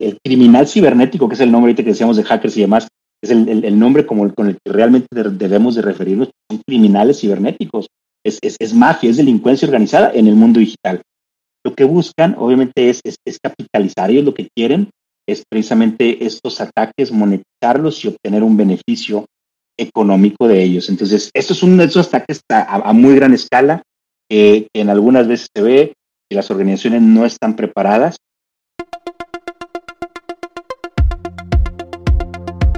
el criminal cibernético, que es el nombre que decíamos de hackers y demás, es el, nombre como con el que realmente debemos de referirnos, son criminales cibernéticos, es, es, mafia, es delincuencia organizada en el mundo digital. Lo que buscan, obviamente, es, es, capitalizar, ellos lo que quieren es precisamente estos ataques, monetizarlos y obtener un beneficio económico de ellos. Entonces, esto es de esos ataques a, muy gran escala que en algunas veces se ve que las organizaciones no están preparadas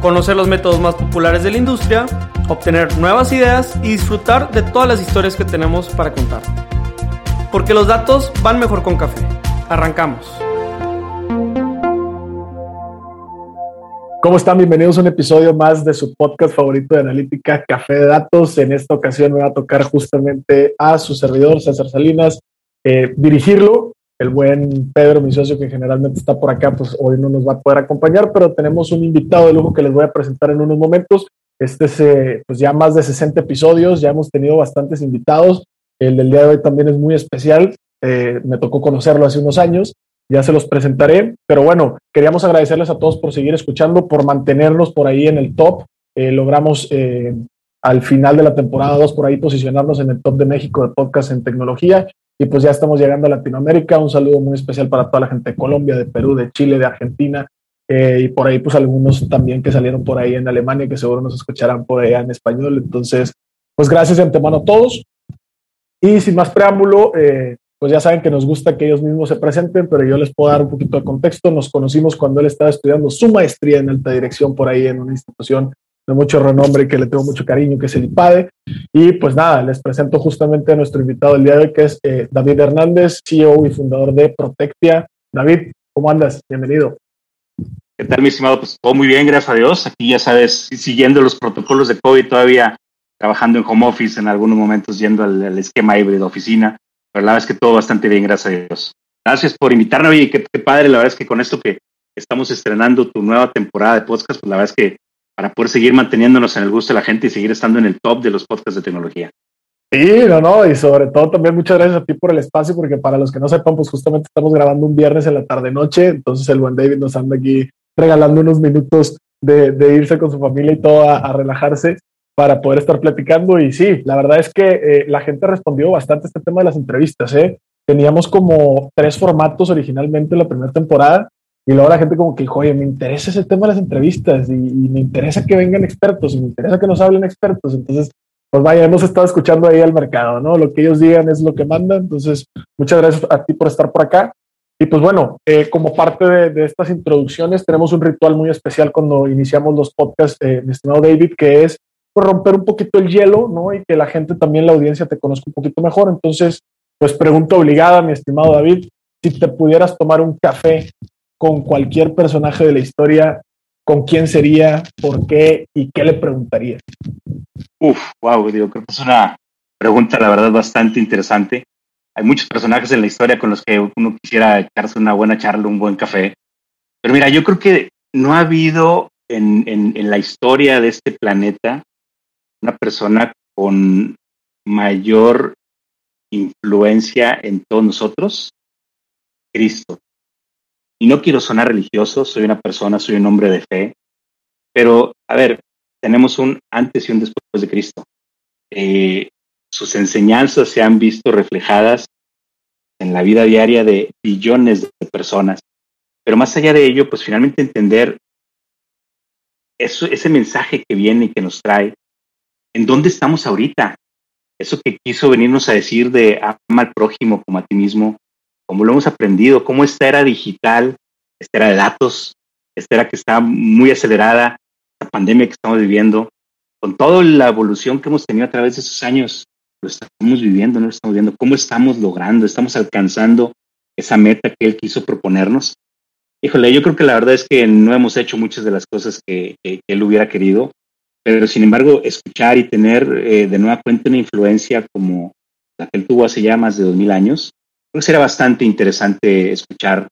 conocer los métodos más populares de la industria, obtener nuevas ideas y disfrutar de todas las historias que tenemos para contar. Porque los datos van mejor con café. Arrancamos. ¿Cómo están? Bienvenidos a un episodio más de su podcast favorito de analítica, Café de Datos. En esta ocasión me va a tocar justamente a su servidor, César Salinas, eh, dirigirlo el buen Pedro, mi socio que generalmente está por acá, pues hoy no nos va a poder acompañar, pero tenemos un invitado de lujo que les voy a presentar en unos momentos. Este es eh, pues ya más de 60 episodios, ya hemos tenido bastantes invitados. El del día de hoy también es muy especial. Eh, me tocó conocerlo hace unos años, ya se los presentaré. Pero bueno, queríamos agradecerles a todos por seguir escuchando, por mantenernos por ahí en el top. Eh, logramos al final de la temporada 2 por ahí posicionarnos en el top de México de podcast en tecnología y pues ya estamos llegando a Latinoamérica. Un saludo muy especial para toda la gente de Colombia, de Perú, de Chile, de Argentina. Eh, y por ahí, pues algunos también que salieron por ahí en Alemania, que seguro nos escucharán por allá en español. Entonces, pues gracias de antemano a todos. Y sin más preámbulo, eh, pues ya saben que nos gusta que ellos mismos se presenten, pero yo les puedo dar un poquito de contexto. Nos conocimos cuando él estaba estudiando su maestría en alta dirección por ahí en una institución de mucho renombre que le tengo mucho cariño, que es el IPADE. Y pues nada, les presento justamente a nuestro invitado del día de hoy, que es eh, David Hernández, CEO y fundador de Protectia. David, ¿cómo andas? Bienvenido. ¿Qué tal, mi estimado? Pues todo muy bien, gracias a Dios. Aquí ya sabes, siguiendo los protocolos de COVID, todavía trabajando en home office, en algunos momentos yendo al, esquema híbrido oficina. Pero la verdad es que todo bastante bien, gracias a Dios. Gracias por invitarme y qué, qué padre, la verdad es que con esto que estamos estrenando tu nueva temporada de podcast, pues la verdad es que para poder seguir manteniéndonos en el gusto de la gente y seguir estando en el top de los podcasts de tecnología. Sí, no, no, y sobre todo también muchas gracias a ti por el espacio, porque para los que no sepan, pues justamente estamos grabando un viernes en la tarde-noche, entonces el buen David nos anda aquí regalando unos minutos de, irse con su familia y todo a, relajarse para poder estar platicando. Y sí, la verdad es que eh, la gente respondió bastante a este tema de las entrevistas. ¿eh? Teníamos como tres formatos originalmente en la primera temporada y luego la gente como que dijo, oye, me interesa ese tema de las entrevistas y, me interesa que vengan expertos y me interesa que nos hablen expertos. Entonces, pues vaya, hemos estado escuchando ahí al mercado, ¿no? Lo que ellos digan es lo que mandan. Entonces, muchas gracias a ti por estar por acá. Y pues bueno, eh, como parte de, estas introducciones, tenemos un ritual muy especial cuando iniciamos los podcasts, eh, mi estimado David, que es pues, romper un poquito el hielo, ¿no? Y que la gente también, la audiencia, te conozca un poquito mejor. Entonces, pues pregunta obligada, mi estimado David, si te pudieras tomar un café con cualquier personaje de la historia, ¿con quién sería, por qué y qué le preguntaría? Uf, wow, digo, creo que es una pregunta, la verdad, bastante interesante. Hay muchos personajes en la historia con los que uno quisiera echarse una buena charla, un buen café. Pero mira, yo creo que no ha habido en, en, en la historia de este planeta una persona con mayor influencia en todos nosotros, Cristo. Y no quiero sonar religioso, soy una persona, soy un hombre de fe, pero a ver, tenemos un antes y un después de Cristo. Eh, sus enseñanzas se han visto reflejadas en la vida diaria de billones de personas. Pero más allá de ello, pues finalmente entender ese mensaje que viene y que nos trae, en dónde estamos ahorita. Eso que quiso venirnos a decir de ama al prójimo como a ti mismo, como lo hemos aprendido, cómo esta era digital, esta era de datos, esta era que está muy acelerada, la pandemia que estamos viviendo, con toda la evolución que hemos tenido a través de esos años, lo estamos viviendo, no lo estamos viendo, cómo estamos logrando, estamos alcanzando esa meta que él quiso proponernos. Híjole, yo creo que la verdad es que no hemos hecho muchas de las cosas que, él hubiera querido, pero sin embargo, escuchar y tener eh, de nueva cuenta una influencia como la que él tuvo hace ya más de dos mil años, creo que sería bastante interesante escuchar,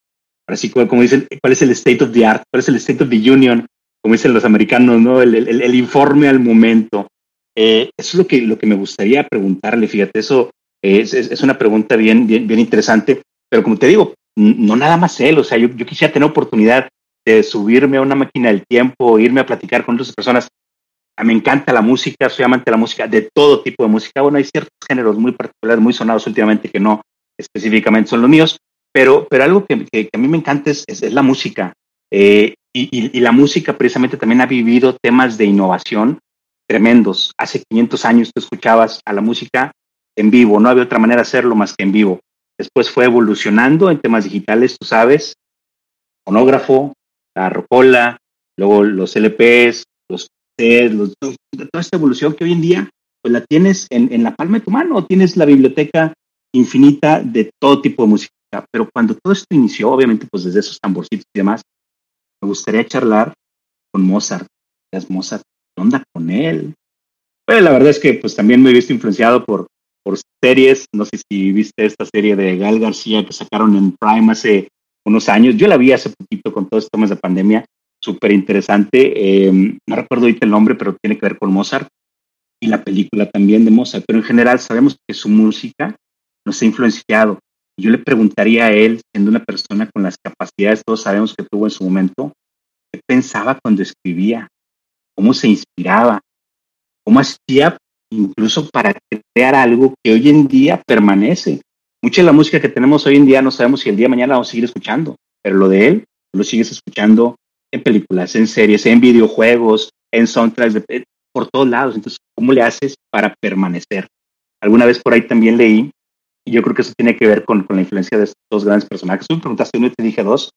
así como, dicen, cuál es el state of the art, cuál es el state of the union, como dicen los americanos, ¿no? El, informe al momento. Eh, eso es lo que, lo que me gustaría preguntarle, fíjate, eso es, es, es, una pregunta bien, bien, bien interesante, pero como te digo, no nada más él, o sea, yo, yo quisiera tener oportunidad de subirme a una máquina del tiempo, irme a platicar con otras personas. A me encanta la música, soy amante de la música, de todo tipo de música. Bueno, hay ciertos géneros muy particulares, muy sonados últimamente que no específicamente son los míos, pero, pero algo que, que, a mí me encanta es, es, la música. Eh, y, y, y, la música precisamente también ha vivido temas de innovación tremendos. Hace 500 años tú escuchabas a la música en vivo, no había otra manera de hacerlo más que en vivo. Después fue evolucionando en temas digitales, tú sabes, fonógrafo, la rocola, luego los LPs, los CDs, los, toda esta evolución que hoy en día pues la tienes en, en la palma de tu mano, tienes la biblioteca infinita de todo tipo de música. Pero cuando todo esto inició, obviamente, pues desde esos tamborcitos y demás, me gustaría charlar con Mozart. Es Mozart, ¿qué onda con él? Pero la verdad es que pues también me he visto influenciado por, por series. No sé si viste esta serie de Gal García que sacaron en Prime hace unos años. Yo la vi hace poquito con todos estos temas de pandemia. Súper interesante. Eh, no recuerdo ahorita el nombre, pero tiene que ver con Mozart. Y la película también de Mozart. Pero en general sabemos que su música nos ha influenciado. Yo le preguntaría a él, siendo una persona con las capacidades, todos sabemos que tuvo en su momento, qué pensaba cuando escribía, cómo se inspiraba, cómo hacía incluso para crear algo que hoy en día permanece. Mucha de la música que tenemos hoy en día no sabemos si el día de mañana vamos a seguir escuchando, pero lo de él lo sigues escuchando en películas, en series, en videojuegos, en soundtracks, de, por todos lados. Entonces, ¿cómo le haces para permanecer? Alguna vez por ahí también leí y yo creo que eso tiene que ver con, con la influencia de estos dos grandes personajes. Tú me preguntaste uno y te dije dos,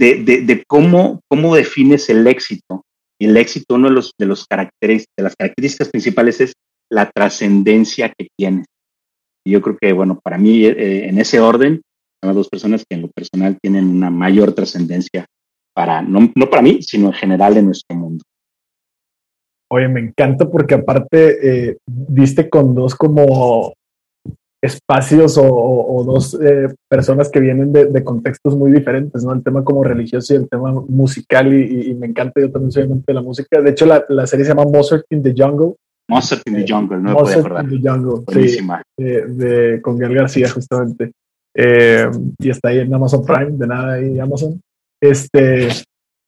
de, de, de, cómo, cómo defines el éxito. Y el éxito, uno de los, de los caracteres, de las características principales es la trascendencia que tiene. Y yo creo que, bueno, para mí, eh, en ese orden, son las dos personas que en lo personal tienen una mayor trascendencia para, no, no para mí, sino en general en nuestro mundo. Oye, me encanta porque aparte eh, diste con dos como espacios o, o, o dos eh, personas que vienen de, de, contextos muy diferentes, ¿no? El tema como religioso y el tema musical y, y, me encanta, yo también soy amante de la música. De hecho, la, la, serie se llama Mozart in the Jungle. Mozart in the Eh, Jungle, no me Mozart acordar. in the Jungle, Buenísima. sí, de, de- con Gael García justamente. Eh, y está ahí en Amazon Prime, de nada ahí Amazon. Este,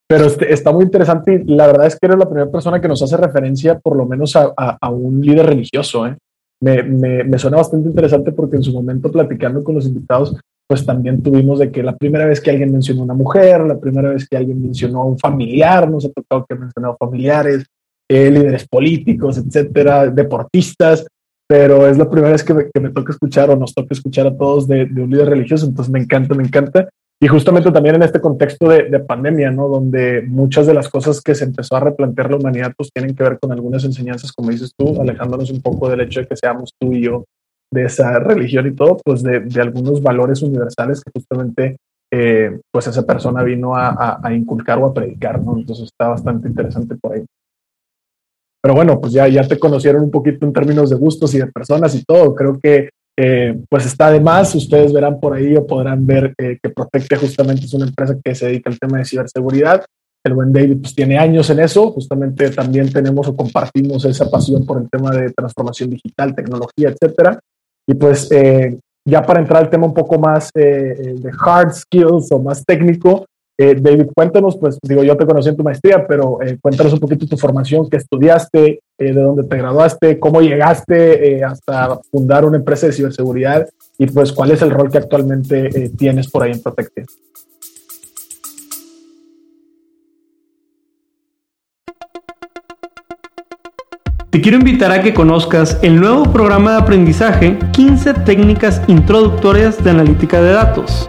pero este, está muy interesante y la verdad es que eres la primera persona que nos hace referencia por lo menos a, a, a un líder religioso, ¿eh? Me, me, me, suena bastante interesante porque en su momento platicando con los invitados, pues también tuvimos de que la primera vez que alguien mencionó una mujer, la primera vez que alguien mencionó a un familiar, nos ha tocado que ha mencionado familiares, eh, líderes políticos, etcétera, deportistas, pero es la primera vez que me, que me, toca escuchar o nos toca escuchar a todos de, de, un líder religioso, entonces me encanta, me encanta. Y justamente también en este contexto de, de, pandemia, ¿no? Donde muchas de las cosas que se empezó a replantear la humanidad, pues tienen que ver con algunas enseñanzas, como dices tú, alejándonos un poco del hecho de que seamos tú y yo de esa religión y todo, pues de, de algunos valores universales que justamente, eh, pues esa persona vino a, a, a, inculcar o a predicar, ¿no? Entonces está bastante interesante por ahí. Pero bueno, pues ya, ya te conocieron un poquito en términos de gustos y de personas y todo. Creo que eh, pues está de más. Ustedes verán por ahí o podrán ver eh, que Protecte justamente es una empresa que se dedica al tema de ciberseguridad. El buen David pues tiene años en eso. Justamente también tenemos o compartimos esa pasión por el tema de transformación digital, tecnología, etcétera. Y pues eh, ya para entrar al tema un poco más de hard skills o más técnico, David, cuéntanos, pues digo, yo te conocí en tu maestría, pero eh, cuéntanos un poquito tu formación, qué estudiaste, eh, de dónde te graduaste, cómo llegaste hasta fundar una empresa de ciberseguridad y pues cuál es el rol que actualmente tienes por ahí en Protecte. Te quiero invitar a que conozcas el nuevo programa de aprendizaje 15 técnicas introductorias de analítica de datos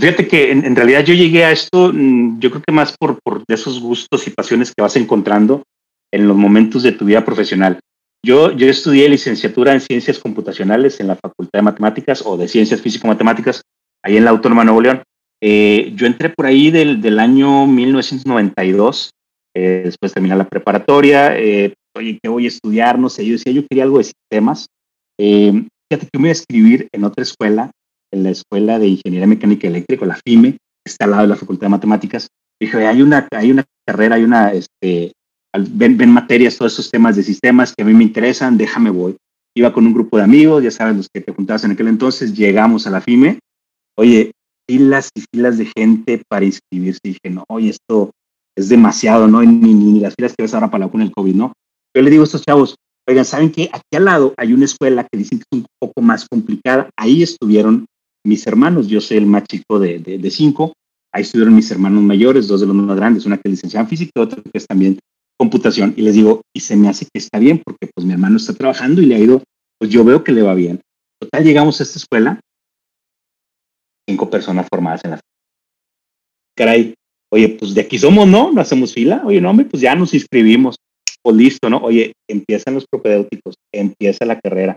Pues fíjate que en, realidad yo llegué a esto, mm, yo creo que más por, por esos gustos y pasiones que vas encontrando en los momentos de tu vida profesional. Yo, yo estudié licenciatura en ciencias computacionales en la Facultad de Matemáticas o de Ciencias Físico-Matemáticas, ahí en la Autónoma de Nuevo León. Eh, yo entré por ahí del, del año 1992, eh, después de terminar la preparatoria. Eh, oye, ¿qué voy a estudiar? No sé, yo decía, yo quería algo de sistemas. fíjate que me iba a escribir en otra escuela en la Escuela de Ingeniería Mecánica Eléctrica, la FIME, está al lado de la Facultad de Matemáticas. Dije, hay una, hay una carrera, hay una, este, ven, ven materias, todos esos temas de sistemas que a mí me interesan, déjame voy. Iba con un grupo de amigos, ya sabes, los que te juntabas en aquel entonces, llegamos a la FIME. Oye, filas y filas de gente para inscribirse. Dije, no, oye, esto es demasiado, ¿no? Ni, ni, las filas que ves ahora para la con el COVID, ¿no? Yo le digo a estos chavos, oigan, ¿saben qué? Aquí al lado hay una escuela que dicen que es un poco más complicada. Ahí estuvieron mis hermanos, yo soy el más chico de, de, cinco, ahí estuvieron mis hermanos mayores, dos de los más grandes, una que es licenciada en física otra que es también computación, y les digo, y se me hace que está bien, porque pues mi hermano está trabajando y le ha ido, pues yo veo que le va bien. Total, llegamos a esta escuela, cinco personas formadas en la caray, oye, pues de aquí somos, ¿no? No hacemos fila, oye, no, hombre, pues ya nos inscribimos, pues listo, ¿no? Oye, empiezan los propedéuticos, empieza la carrera.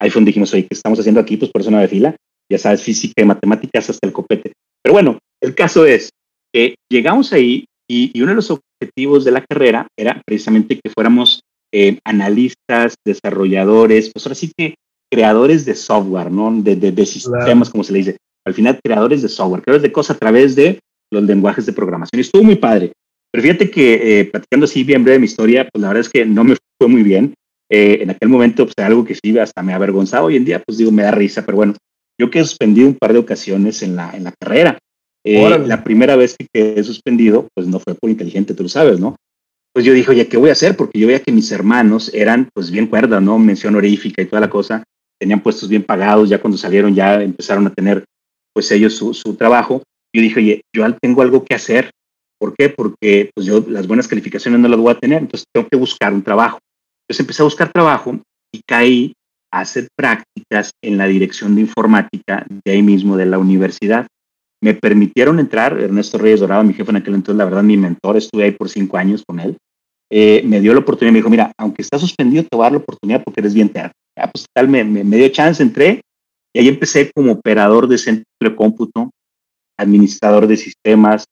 Ahí fue donde dijimos, oye, ¿qué estamos haciendo aquí? Pues por eso no de fila ya sabes, física y matemáticas hasta el copete. Pero bueno, el caso es que llegamos ahí y, uno de los objetivos de la carrera era precisamente que fuéramos eh, analistas, desarrolladores, pues ahora sí que creadores de software, ¿no? De, de, sistemas, como se le dice. Al final, creadores de software, creadores de cosas a través de los lenguajes de programación. Y estuvo muy padre. Pero fíjate que, eh, platicando así bien breve mi historia, pues la verdad es que no me fue muy bien. Eh, en aquel momento, pues algo que sí hasta me avergonzaba. Hoy en día, pues digo, me da risa, pero bueno, yo que he suspendido un par de ocasiones en la, en la carrera. Eh, la primera vez que he suspendido, pues no fue por inteligente, tú lo sabes, ¿no? Pues yo dije, oye, ¿qué voy a hacer? Porque yo veía que mis hermanos eran, pues bien cuerdas, ¿no? Mención honorífica y toda la cosa. Tenían puestos bien pagados, ya cuando salieron ya empezaron a tener, pues ellos su, su trabajo. Yo dije, oye, yo tengo algo que hacer. ¿Por qué? Porque pues yo las buenas calificaciones no las voy a tener, entonces tengo que buscar un trabajo. Entonces empecé a buscar trabajo y caí hacer prácticas en la dirección de informática de ahí mismo, de la universidad. Me permitieron entrar, Ernesto Reyes Dorado, mi jefe en aquel entonces, la verdad, mi mentor, estuve ahí por cinco años con él. Eh, me dio la oportunidad, me dijo, mira, aunque estás suspendido, te voy a dar la oportunidad porque eres bien teatro. Ya, pues tal, me, me, dio chance, entré y ahí empecé como operador de centro de cómputo, administrador de sistemas,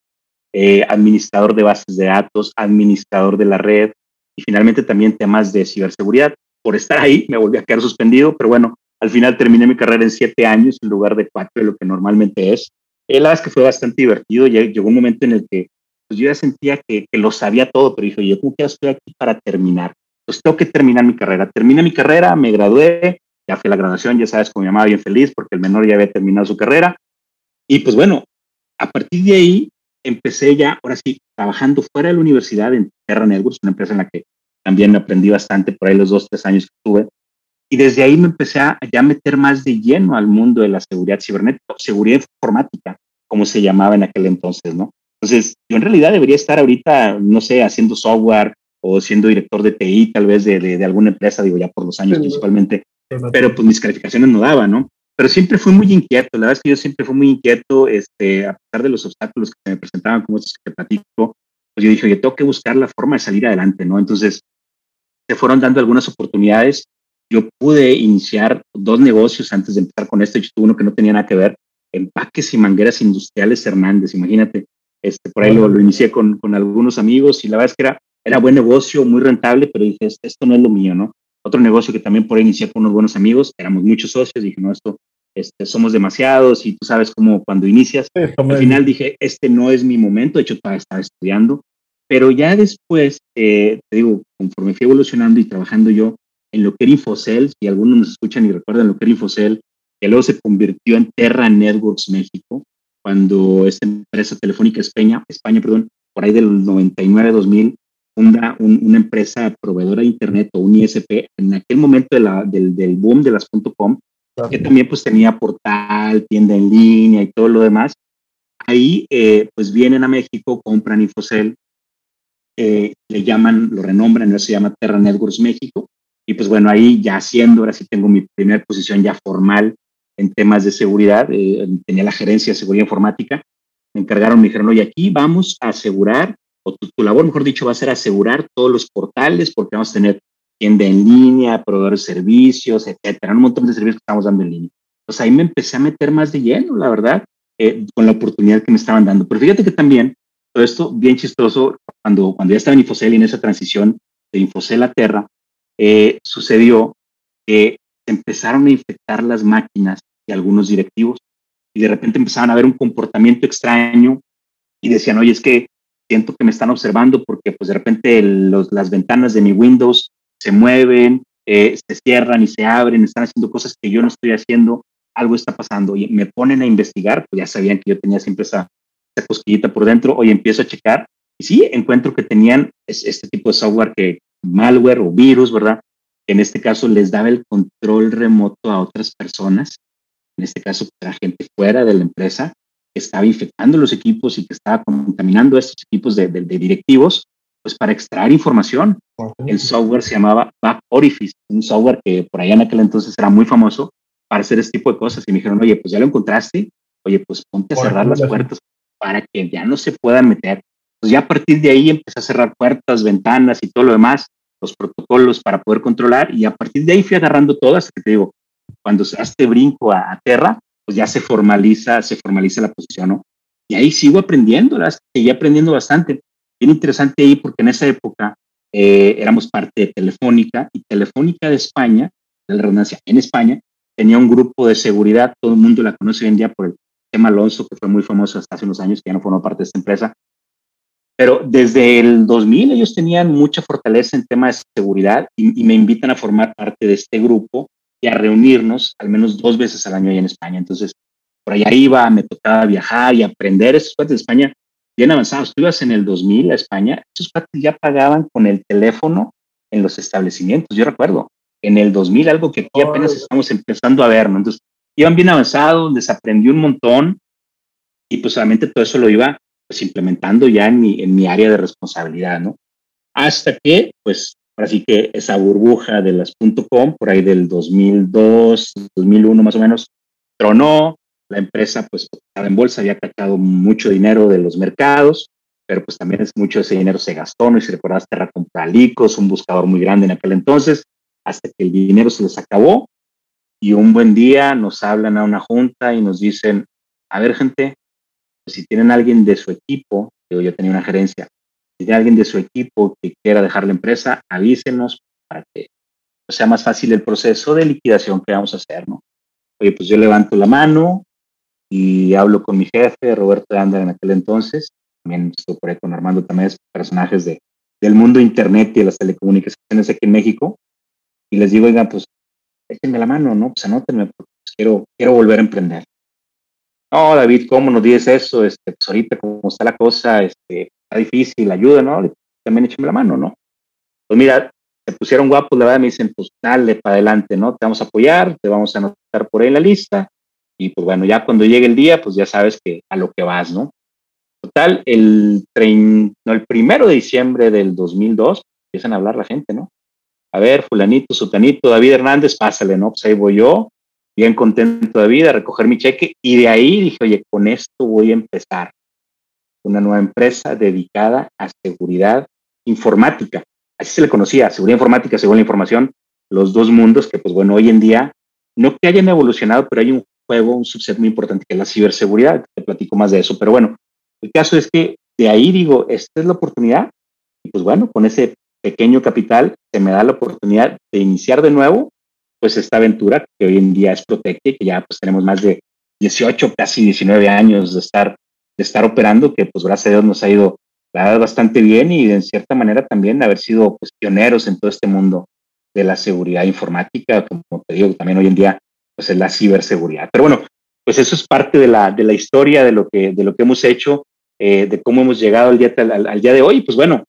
eh, administrador de bases de datos, administrador de la red y finalmente también temas de ciberseguridad por estar ahí me volví a quedar suspendido, pero bueno, al final terminé mi carrera en siete años en lugar de cuatro de lo que normalmente es. Eh, la verdad es que fue bastante divertido. Llegó un momento en el que pues, yo ya sentía que, que, lo sabía todo, pero dije, yo como que estoy aquí para terminar. Entonces tengo que terminar mi carrera. Terminé mi carrera, me gradué, ya fue la graduación, ya sabes, como mi mamá bien feliz porque el menor ya había terminado su carrera. Y pues bueno, a partir de ahí empecé ya, ahora sí, trabajando fuera de la universidad en Terra Networks, una empresa en la que también aprendí bastante por ahí los dos, tres años que estuve. Y desde ahí me empecé a ya meter más de lleno al mundo de la seguridad cibernética, seguridad informática, como se llamaba en aquel entonces, ¿no? Entonces, yo en realidad debería estar ahorita, no sé, haciendo software o siendo director de TI, tal vez de, de, alguna empresa, digo ya por los años principalmente, pero pues mis calificaciones no daban, ¿no? Pero siempre fui muy inquieto, la verdad es que yo siempre fui muy inquieto, este, a pesar de los obstáculos que se me presentaban, como estos que te platico, pues yo dije, yo tengo que buscar la forma de salir adelante, ¿no? Entonces, se fueron dando algunas oportunidades. Yo pude iniciar dos negocios antes de empezar con esto. Yo tuve uno que no tenía nada que ver, empaques y mangueras industriales Hernández, imagínate. Este, por ahí lo, lo inicié con, con, algunos amigos y la verdad es que era, era buen negocio, muy rentable, pero dije, esto no es lo mío, ¿no? Otro negocio que también por ahí inicié con unos buenos amigos, éramos muchos socios, dije, no, esto, este, somos demasiados y tú sabes cómo cuando inicias, al final dije, este no es mi momento, de hecho estaba estudiando pero ya después, eh, te digo, conforme fui evolucionando y trabajando yo en lo que era Infocel, si algunos nos escuchan y recuerdan lo que era Infocel, que luego se convirtió en Terra Networks México, cuando esta empresa telefónica España, España, perdón, por ahí del 99-2000, funda una empresa proveedora de Internet o un ISP, en aquel momento de la, del, del, boom de las .com, que también pues tenía portal, tienda en línea y todo lo demás. Ahí eh, pues vienen a México, compran Infocel, eh, le llaman, lo renombran, se llama Terra Networks México, y pues bueno, ahí ya haciendo, ahora sí tengo mi primera posición ya formal en temas de seguridad, eh, tenía la gerencia de seguridad informática, me encargaron, me dijeron, oye, aquí vamos a asegurar, o tu, labor, mejor dicho, va a ser asegurar todos los portales, porque vamos a tener tienda en línea, proveedores de servicios, etcétera, un montón de servicios que estamos dando en línea. Pues ahí me empecé a meter más de lleno, la verdad, eh, con la oportunidad que me estaban dando. Pero fíjate que también, todo esto bien chistoso, cuando, cuando ya estaba en Infocel y en esa transición de Infocel a Terra, eh, sucedió que empezaron a infectar las máquinas de algunos directivos y de repente empezaban a ver un comportamiento extraño y decían, oye, es que siento que me están observando porque pues de repente las ventanas de mi Windows se mueven, eh, se cierran y se abren, están haciendo cosas que yo no estoy haciendo, algo está pasando y me ponen a investigar, pues ya sabían que yo tenía siempre esa, esa cosquillita por dentro, hoy empiezo a checar y sí, encuentro que tenían este tipo de software que malware o virus, ¿verdad? Que en este caso les daba el control remoto a otras personas, en este caso la gente fuera de la empresa, que estaba infectando los equipos y que estaba contaminando estos equipos de, directivos, pues para extraer información. El software se llamaba Back Orifice, un software que por allá en aquel entonces era muy famoso para hacer este tipo de cosas. Y me dijeron, oye, pues ya lo encontraste, oye, pues ponte a cerrar las puertas para que ya no se puedan meter pues ya a partir de ahí empecé a cerrar puertas, ventanas y todo lo demás, los protocolos para poder controlar y a partir de ahí fui agarrando todas, que te digo, cuando se hace brinco a, a, Terra, pues ya se formaliza, se formaliza la posición, ¿no? Y ahí sigo aprendiendo, seguí aprendiendo bastante. Bien interesante ahí porque en esa época eh, éramos parte de Telefónica y Telefónica de España, de la redundancia, en España, tenía un grupo de seguridad, todo el mundo la conoce hoy en día por el tema Alonso, que fue muy famoso hasta hace unos años, que ya no formó parte de esta empresa, pero desde el 2000 ellos tenían mucha fortaleza en temas de seguridad y, me invitan a formar parte de este grupo y a reunirnos al menos dos veces al año ahí en España. Entonces, por allá iba, me tocaba viajar y aprender. Esos cuates de España bien avanzados. Tú ibas en el 2000 a España, esos cuates ya pagaban con el teléfono en los establecimientos. Yo recuerdo, en el 2000, algo que aquí apenas estamos empezando a ver, ¿no? Entonces, iban bien avanzados, les aprendí un montón y pues solamente todo eso lo iba pues implementando ya en mi, en mi área de responsabilidad, ¿no? Hasta que, pues, ahora sí que esa burbuja de las .com, por ahí del 2002, 2001 más o menos, tronó, la empresa, pues, estaba en bolsa, había captado mucho dinero de los mercados, pero pues también es mucho ese dinero se gastó, ¿no? Y si recordaste, Terra Licos, un buscador muy grande en aquel entonces, hasta que el dinero se les acabó y un buen día nos hablan a una junta y nos dicen, a ver gente, si tienen alguien de su equipo, digo, yo tenía una gerencia, si tienen alguien de su equipo que quiera dejar la empresa, avísenos para que sea más fácil el proceso de liquidación que vamos a hacer, ¿no? Oye, pues yo levanto la mano y hablo con mi jefe, Roberto Ander, en aquel entonces, también estuve por ahí con Armando también, personajes de, del mundo internet y de las telecomunicaciones aquí en México, y les digo, oigan, pues échenme la mano, ¿no? Pues anótenme, porque pues, quiero, quiero volver a emprender no, David, ¿cómo nos dices eso? Este, pues ahorita como está la cosa, este, está difícil, ayuda, ¿no? También échame la mano, ¿no? Pues mira, se pusieron guapos, la verdad, me dicen, pues dale para adelante, ¿no? Te vamos a apoyar, te vamos a anotar por ahí en la lista, y pues bueno, ya cuando llegue el día, pues ya sabes que a lo que vas, ¿no? Total, el, no, el primero de diciembre del 2002, empiezan a hablar la gente, ¿no? A ver, fulanito, sutanito, David Hernández, pásale, ¿no? Pues ahí voy yo, bien contento de vida, recoger mi cheque y de ahí dije, oye, con esto voy a empezar una nueva empresa dedicada a seguridad informática. Así se le conocía, seguridad informática, seguridad la información, los dos mundos que, pues bueno, hoy en día, no que hayan evolucionado, pero hay un juego, un subset muy importante que es la ciberseguridad. Te platico más de eso, pero bueno, el caso es que de ahí digo, esta es la oportunidad. Y pues bueno, con ese pequeño capital se me da la oportunidad de iniciar de nuevo pues esta aventura que hoy en día es Protecte, que ya pues tenemos más de 18, casi 19 años de estar, de estar operando, que pues gracias a Dios nos ha ido la bastante bien y en cierta manera también haber sido pues, pioneros en todo este mundo de la seguridad informática, como te digo, también hoy en día pues es la ciberseguridad. Pero bueno, pues eso es parte de la, de la historia de lo que, de lo que hemos hecho, eh, de cómo hemos llegado al día, al, día de hoy. Pues bueno,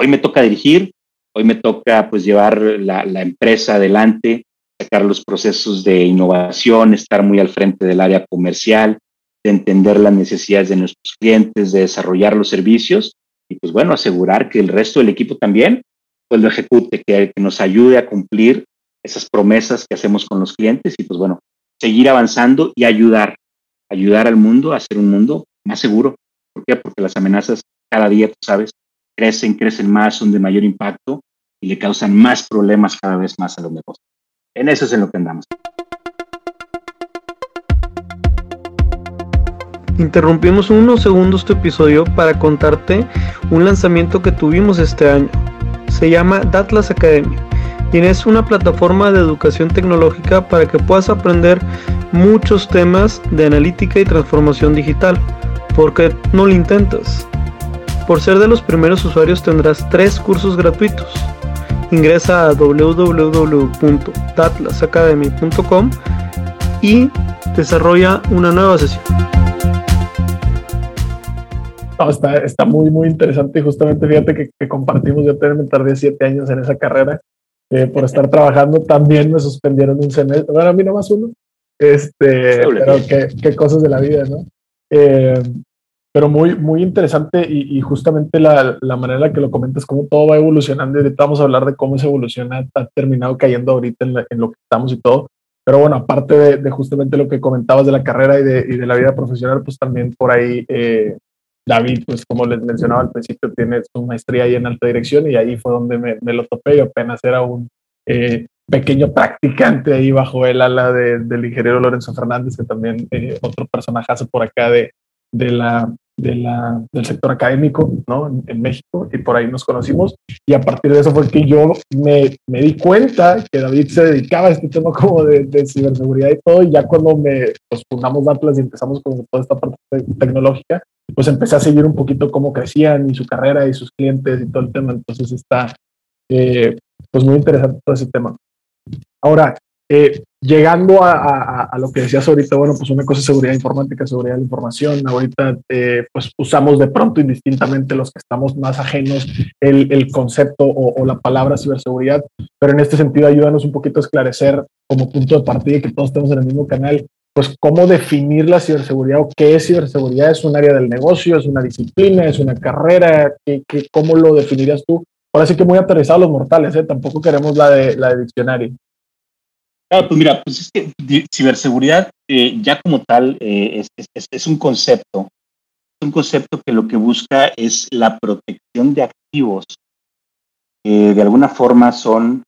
hoy me toca dirigir, hoy me toca pues llevar la, empresa adelante, sacar los procesos de innovación, estar muy al frente del área comercial, de entender las necesidades de nuestros clientes, de desarrollar los servicios y pues bueno, asegurar que el resto del equipo también pues lo ejecute, que, nos ayude a cumplir esas promesas que hacemos con los clientes y pues bueno, seguir avanzando y ayudar, ayudar al mundo a hacer un mundo más seguro. ¿Por qué? Porque las amenazas cada día, tú sabes, crecen, crecen más, son de mayor impacto y le causan más problemas cada vez más a los negocios. En eso es en lo que andamos. Interrumpimos unos segundos tu episodio para contarte un lanzamiento que tuvimos este año. Se llama Datlas Academy y es una plataforma de educación tecnológica para que puedas aprender muchos temas de analítica y transformación digital. ¿Por qué no lo intentas? Por ser de los primeros usuarios tendrás tres cursos gratuitos. Ingresa a www.datlasacademy.com y desarrolla una nueva sesión está, está muy, muy interesante y justamente fíjate que, compartimos, yo también me tardé siete años en esa carrera eh, por estar trabajando, también me suspendieron un semestre, bueno, a mí nomás uno, este, pero qué, qué, cosas de la vida, ¿no? Eh, pero muy, muy interesante y, justamente la, la, manera en la que lo comentas, cómo todo va evolucionando y ahorita vamos a hablar de cómo se evoluciona, ha terminado cayendo ahorita en, en, lo que estamos y todo. Pero bueno, aparte de, de, justamente lo que comentabas de la carrera y de, y de la vida profesional, pues también por ahí eh, David, pues como les mencionaba al principio, tiene su maestría ahí en alta dirección y ahí fue donde me, lo topé. Yo apenas era un eh, pequeño practicante ahí bajo el ala del ingeniero Lorenzo Fernández, que también eh, otro personaje por acá de, de la, de la, del sector académico ¿no? En, México y por ahí nos conocimos y a partir de eso fue que yo me, me di cuenta que David se dedicaba a este tema como de, de ciberseguridad y todo y ya cuando me pues, fundamos Atlas y empezamos con toda esta parte tecnológica pues empecé a seguir un poquito cómo crecían y su carrera y sus clientes y todo el tema. Entonces está eh, pues muy interesante todo ese tema. Ahora, eh, llegando a, lo que decías ahorita, bueno, pues una cosa es seguridad informática, seguridad de la información. Ahorita, eh, pues usamos de pronto indistintamente los que estamos más ajenos el, el concepto o, o, la palabra ciberseguridad, pero en este sentido ayúdanos un poquito a esclarecer como punto de partida y que todos estemos en el mismo canal, pues cómo definir la ciberseguridad o qué es ciberseguridad. ¿Es un área del negocio? ¿Es una disciplina? ¿Es una carrera? ¿Qué, qué, cómo lo definirías tú? Ahora sí que muy aterrizado los mortales, ¿eh? tampoco queremos la de, la de diccionario. Claro, pues mira, pues es que ciberseguridad eh, ya como tal eh, es, es, es, un concepto, un concepto que lo que busca es la protección de activos que de alguna forma son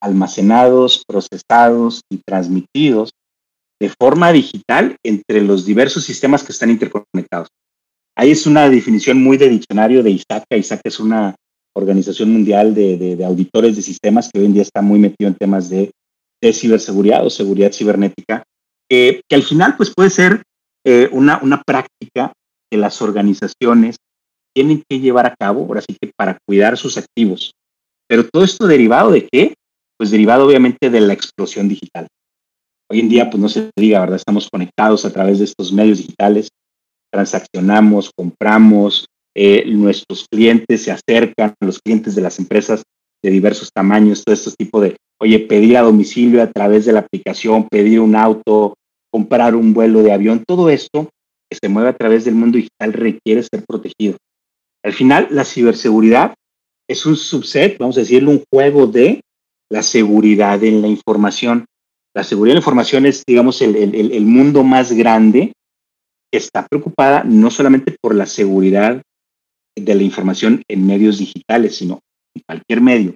almacenados, procesados y transmitidos de forma digital entre los diversos sistemas que están interconectados. Ahí es una definición muy de diccionario de ISACA. ISACA es una organización mundial de, auditores de sistemas que hoy en día está muy metido en temas de, ciberseguridad o seguridad cibernética, que al final pues puede ser eh, una, una práctica que las organizaciones tienen que llevar a cabo, ahora sí que para cuidar sus activos. Pero todo esto derivado de qué? Pues derivado obviamente de la explosión digital. Hoy en día, pues no se diga, ¿verdad? Estamos conectados a través de estos medios digitales, transaccionamos, compramos, eh, nuestros clientes se acercan, los clientes de las empresas de diversos tamaños, todo este tipo de, oye, pedir a domicilio a través de la aplicación, pedir un auto, comprar un vuelo de avión, todo esto que se mueve a través del mundo digital requiere ser protegido. Al final, la ciberseguridad es un subset, vamos a decirlo, un juego de la seguridad en la información. La seguridad de la información es, digamos, el, el, el mundo más grande que está preocupada no solamente por la seguridad de la información en medios digitales, sino en cualquier medio.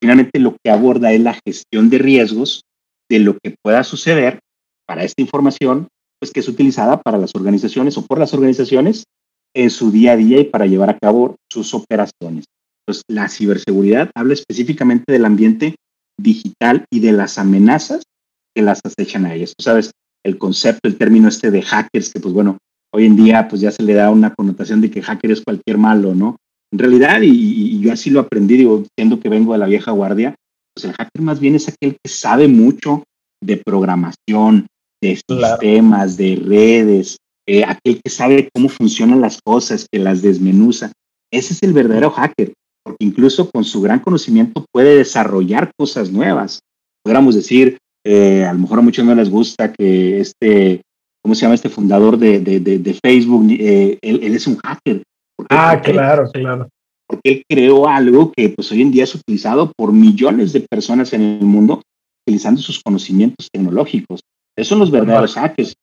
Finalmente, lo que aborda es la gestión de riesgos de lo que pueda suceder para esta información, pues que es utilizada para las organizaciones o por las organizaciones en su día a día y para llevar a cabo sus operaciones. Entonces, la ciberseguridad habla específicamente del ambiente digital y de las amenazas que las acechan a ellas. Tú sabes, el concepto, el término este de hackers, que pues bueno, hoy en día pues ya se le da una connotación de que hacker es cualquier malo, ¿no? En realidad, y, yo así lo aprendí, digo, siendo que vengo de la vieja guardia, pues el hacker más bien es aquel que sabe mucho de programación, de sistemas, de redes, eh, aquel que sabe cómo funcionan las cosas, que las desmenuza. Ese es el verdadero hacker, porque incluso con su gran conocimiento puede desarrollar cosas nuevas. Podríamos decir, eh, a lo mejor a muchos no les gusta que este, ¿cómo se llama este fundador de, de, Facebook? Eh, él, es un hacker. Ah, claro, claro. Porque él creó algo que pues hoy en día es utilizado por millones de personas en el mundo utilizando sus conocimientos tecnológicos. Esos son los verdaderos hackers.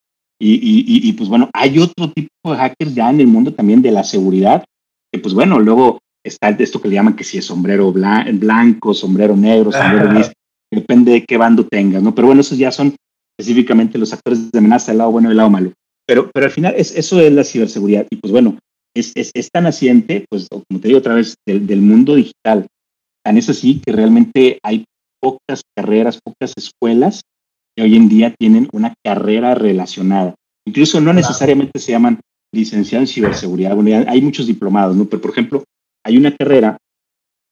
Y, y, y, pues bueno, hay otro tipo de hackers ya en el mundo también de la seguridad, que pues bueno, luego está esto que le llaman que si es sombrero blanco, sombrero negro, sombrero gris, depende de qué bando tengas, ¿no? Pero bueno, esos ya son específicamente los actores de amenaza, el lado bueno y el lado malo. Pero, pero al final es, eso es la ciberseguridad. Y pues bueno, es, es, es tan naciente, pues como te digo otra vez, del, del mundo digital. Tan es así que realmente hay pocas carreras, pocas escuelas que hoy en día tienen una carrera relacionada. Incluso no necesariamente se llaman licenciados en ciberseguridad. hay muchos diplomados, ¿no? Pero, por ejemplo, hay una carrera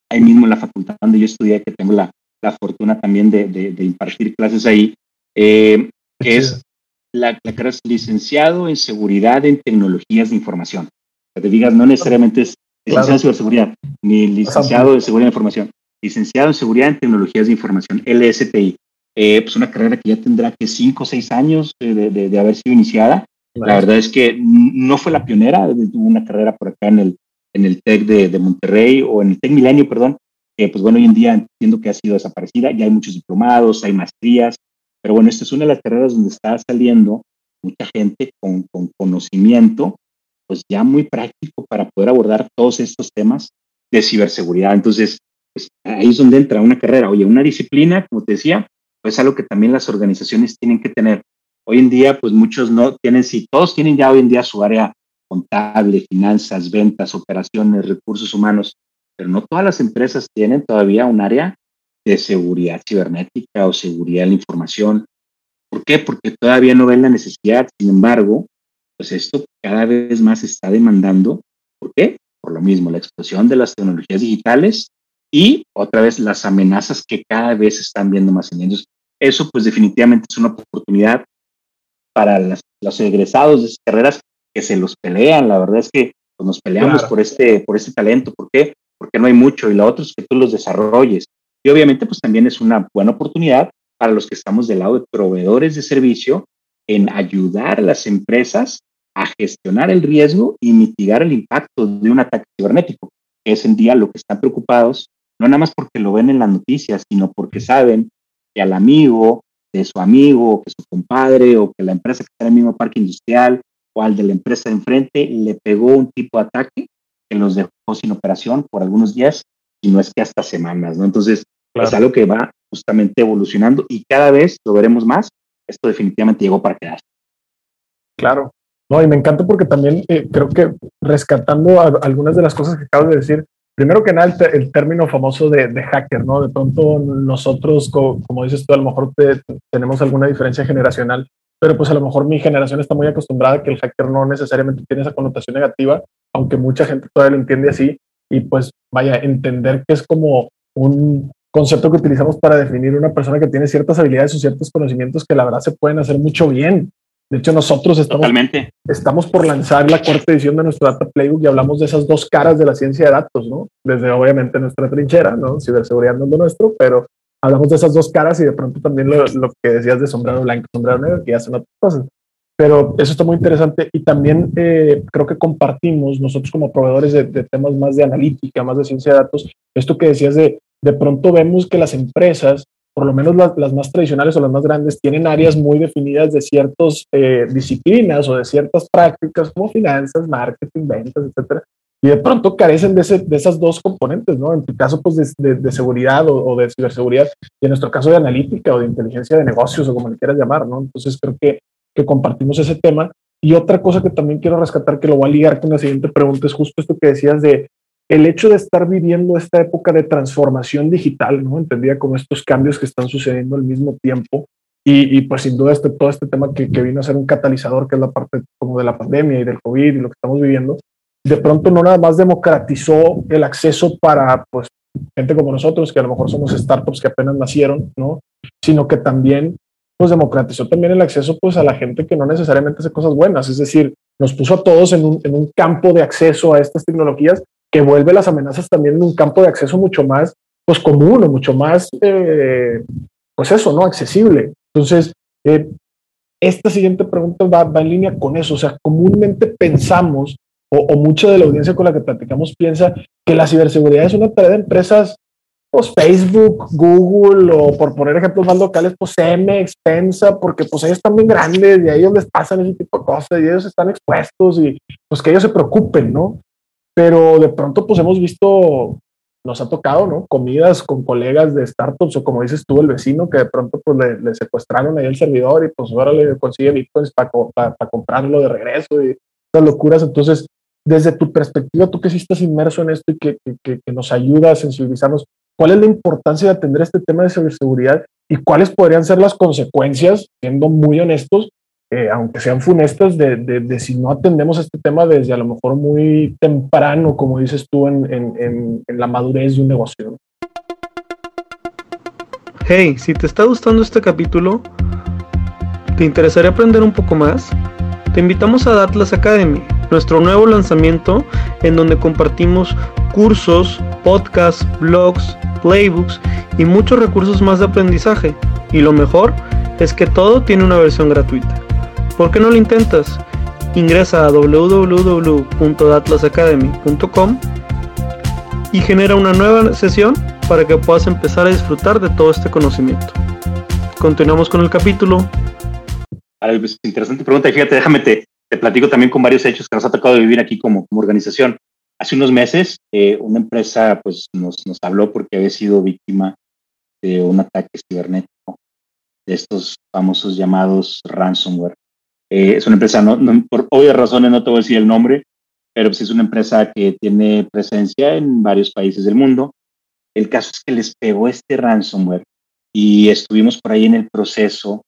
ahí mismo en la facultad donde yo estudié, que tengo la, la fortuna también de, de, impartir clases ahí, eh, que es la, la, carrera es licenciado en seguridad en tecnologías de información. Que te digas, no necesariamente es licenciado en ciberseguridad, ni licenciado en seguridad de información, licenciado en seguridad en tecnologías de información, LSTI. Eh, pues una carrera que ya tendrá que cinco o seis años de, de, haber sido iniciada. La verdad es que no fue la pionera, tuvo una carrera por acá en el, en el TEC de, de, Monterrey o en el TEC Milenio, perdón, que pues bueno, hoy en día entiendo que ha sido desaparecida, ya hay muchos diplomados, hay maestrías, pero bueno, esta es una de las carreras donde está saliendo mucha gente con, con conocimiento, pues ya muy práctico para poder abordar todos estos temas de ciberseguridad. Entonces, pues ahí es donde entra una carrera, oye, una disciplina, como te decía, pues algo que también las organizaciones tienen que tener. Hoy en día, pues muchos no tienen, si todos tienen ya hoy en día su área contable, finanzas, ventas, operaciones, recursos humanos, pero no todas las empresas tienen todavía un área de seguridad cibernética o seguridad de la información. ¿Por qué? Porque todavía no ven la necesidad. Sin embargo, pues esto cada vez más está demandando. ¿Por qué? Por lo mismo, la explosión de las tecnologías digitales y otra vez las amenazas que cada vez están viendo más en ellos. Eso pues definitivamente es una oportunidad para los egresados de esas carreras que se los pelean. La verdad es que pues, nos peleamos por, este, por este talento. ¿Por qué? Porque no hay mucho y lo otro es que tú los desarrolles. Y obviamente pues también es una buena oportunidad para los que estamos del lado de proveedores de servicio en ayudar a las empresas a gestionar el riesgo y mitigar el impacto de un ataque cibernético, que es en día lo que están preocupados no nada más porque lo ven en las noticias, sino porque saben que al amigo de su amigo, o que su compadre, o que la empresa que está en el mismo parque industrial, o al de la empresa de enfrente, le pegó un tipo de ataque que los dejó sin operación por algunos días, y no es que hasta semanas, ¿no? Entonces, es algo que va justamente evolucionando y cada vez lo veremos más. Esto definitivamente llegó para quedarse. Claro. No, y me encanta porque también eh, creo que rescatando algunas de las cosas que acabas de decir, primero que nada, el, término famoso de, hacker, ¿no? De pronto nosotros, como, dices tú, a lo mejor tenemos alguna diferencia generacional, pero pues a lo mejor mi generación está muy acostumbrada a que el hacker no necesariamente tiene esa connotación negativa, aunque mucha gente todavía lo entiende así, y pues vaya, entender que es como un concepto que utilizamos para definir una persona que tiene ciertas habilidades o ciertos conocimientos que la verdad se pueden hacer mucho bien de hecho, nosotros estamos, estamos por lanzar la cuarta edición de nuestro Data Playbook y hablamos de esas dos caras de la ciencia de datos, ¿no? Desde obviamente nuestra trinchera, ¿no? Ciberseguridad no es lo nuestro, pero hablamos de esas dos caras y de pronto también lo, que decías de sombrero blanco, sombrero negro, que hacen otras cosas. Pero eso está muy interesante y también eh, creo que compartimos nosotros como proveedores de, de, temas más de analítica, más de ciencia de datos, esto que decías de de pronto vemos que las empresas por lo menos las, más tradicionales o las más grandes, tienen áreas muy definidas de ciertas eh, disciplinas o de ciertas prácticas como finanzas, marketing, ventas, etcétera. Y de pronto carecen de, de esas dos componentes, ¿no? En tu caso, pues de, de, seguridad o, o, de ciberseguridad, y en nuestro caso de analítica o de inteligencia de negocios o como le quieras llamar, ¿no? Entonces creo que, que compartimos ese tema. Y otra cosa que también quiero rescatar, que lo voy a ligar con la siguiente pregunta, es justo esto que decías de el hecho de estar viviendo esta época de transformación digital, ¿no? Entendía como estos cambios que están sucediendo al mismo tiempo, Y, pues sin duda este, todo este tema que, vino a ser un catalizador, que es la parte como de la pandemia y del COVID y lo que estamos viviendo, de pronto no nada más democratizó el acceso para pues gente como nosotros, que a lo mejor somos startups que apenas nacieron, ¿no? Sino que también pues democratizó también el acceso pues a la gente que no necesariamente hace cosas buenas, es decir, nos puso a todos en un campo de acceso a estas tecnologías que vuelve las amenazas también en un campo de acceso mucho más pues común o mucho más eh, pues eso, ¿no? Accesible. Entonces, eh, esta siguiente pregunta va, va, en línea con eso. O sea, comúnmente pensamos, o, o, mucha de la audiencia con la que platicamos piensa que la ciberseguridad es una tarea de empresas, pues Facebook, Google, o por poner ejemplos más locales, pues Cemex, Pensa, porque pues ellos están bien grandes y a ellos les pasan ese tipo de cosas y ellos están expuestos y pues que ellos se preocupen, ¿no? Pero de pronto pues hemos visto nos ha tocado, ¿no? Comidas con colegas de startups o como dices tú, el vecino que de pronto pues le, secuestraron ahí el servidor y pues ahora le consigue bitcoins para comprarlo de regreso y esas locuras. Entonces, desde tu perspectiva, tú que sí estás inmerso en esto y que, que, que nos ayuda a sensibilizarnos, ¿cuál es la importancia de atender este tema de ciberseguridad y cuáles podrían ser las consecuencias, siendo muy honestos, eh, aunque sean funestas, de, de, si no atendemos este tema desde a lo mejor muy temprano, como dices tú, en, en, en la madurez de un negocio. Hey, si te está gustando este capítulo, ¿te interesaría aprender un poco más? Te invitamos a Atlas Academy, nuestro nuevo lanzamiento en donde compartimos cursos, podcasts, blogs, playbooks y muchos recursos más de aprendizaje. Y lo mejor es que todo tiene una versión gratuita. ¿Por qué no lo intentas? Ingresa a www.atlasacademy.com y genera una nueva sesión para que puedas empezar a disfrutar de todo este conocimiento. Continuamos con el capítulo. Pues, interesante pregunta y fíjate, déjame te, platico también con varios hechos que nos ha tocado vivir aquí como, como organización. Hace unos meses eh, una empresa pues, nos, nos habló porque había sido víctima de un ataque cibernético, de estos famosos llamados ransomware. Eh, es una empresa, no, por obvias razones no te voy a decir el nombre, pero pues es una empresa que tiene presencia en varios países del mundo. El caso es que les pegó este ransomware y estuvimos por ahí en el proceso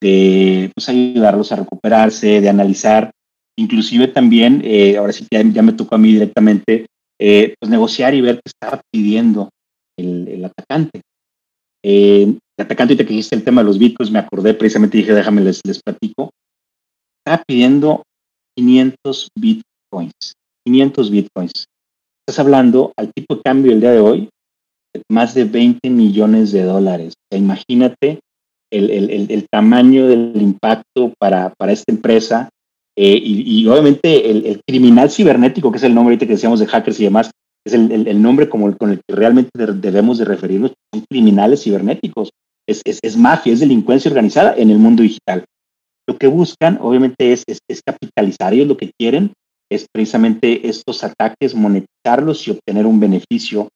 de pues, ayudarlos a recuperarse, de analizar, inclusive también, eh, ahora sí que ya, me tocó a mí directamente, eh, pues negociar y ver qué estaba pidiendo el, el atacante. el atacante, ahorita que dijiste el tema de los bitcoins, me acordé precisamente, dije, déjame les, les platico está pidiendo 500 bitcoins. 500 bitcoins. Estás hablando al tipo de cambio el día de hoy de más de 20 millones de dólares. imagínate el, el, el, tamaño del impacto para, para esta empresa eh, y, y, obviamente el, criminal cibernético, que es el nombre ahorita que decíamos de hackers y demás, es el, nombre como con el que realmente debemos de referirnos, son criminales cibernéticos. Es, es, es mafia, es delincuencia organizada en el mundo digital lo que buscan, obviamente, es, es, capitalizar. Ellos lo que quieren es precisamente estos ataques, monetizarlos y obtener un beneficio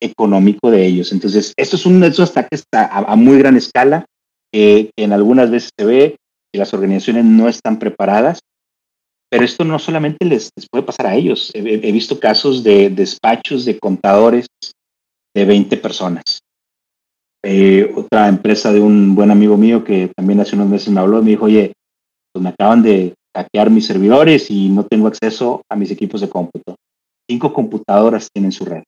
económico de ellos. Entonces, esto es uno de esos ataques a, muy gran escala que en algunas veces se ve que las organizaciones no están preparadas, pero esto no solamente les, puede pasar a ellos. He, he, visto casos de despachos de contadores de 20 personas. Eh, otra empresa de un buen amigo mío que también hace unos meses me habló, me dijo, oye, pues me acaban de hackear mis servidores y no tengo acceso a mis equipos de cómputo. Cinco computadoras tienen su red.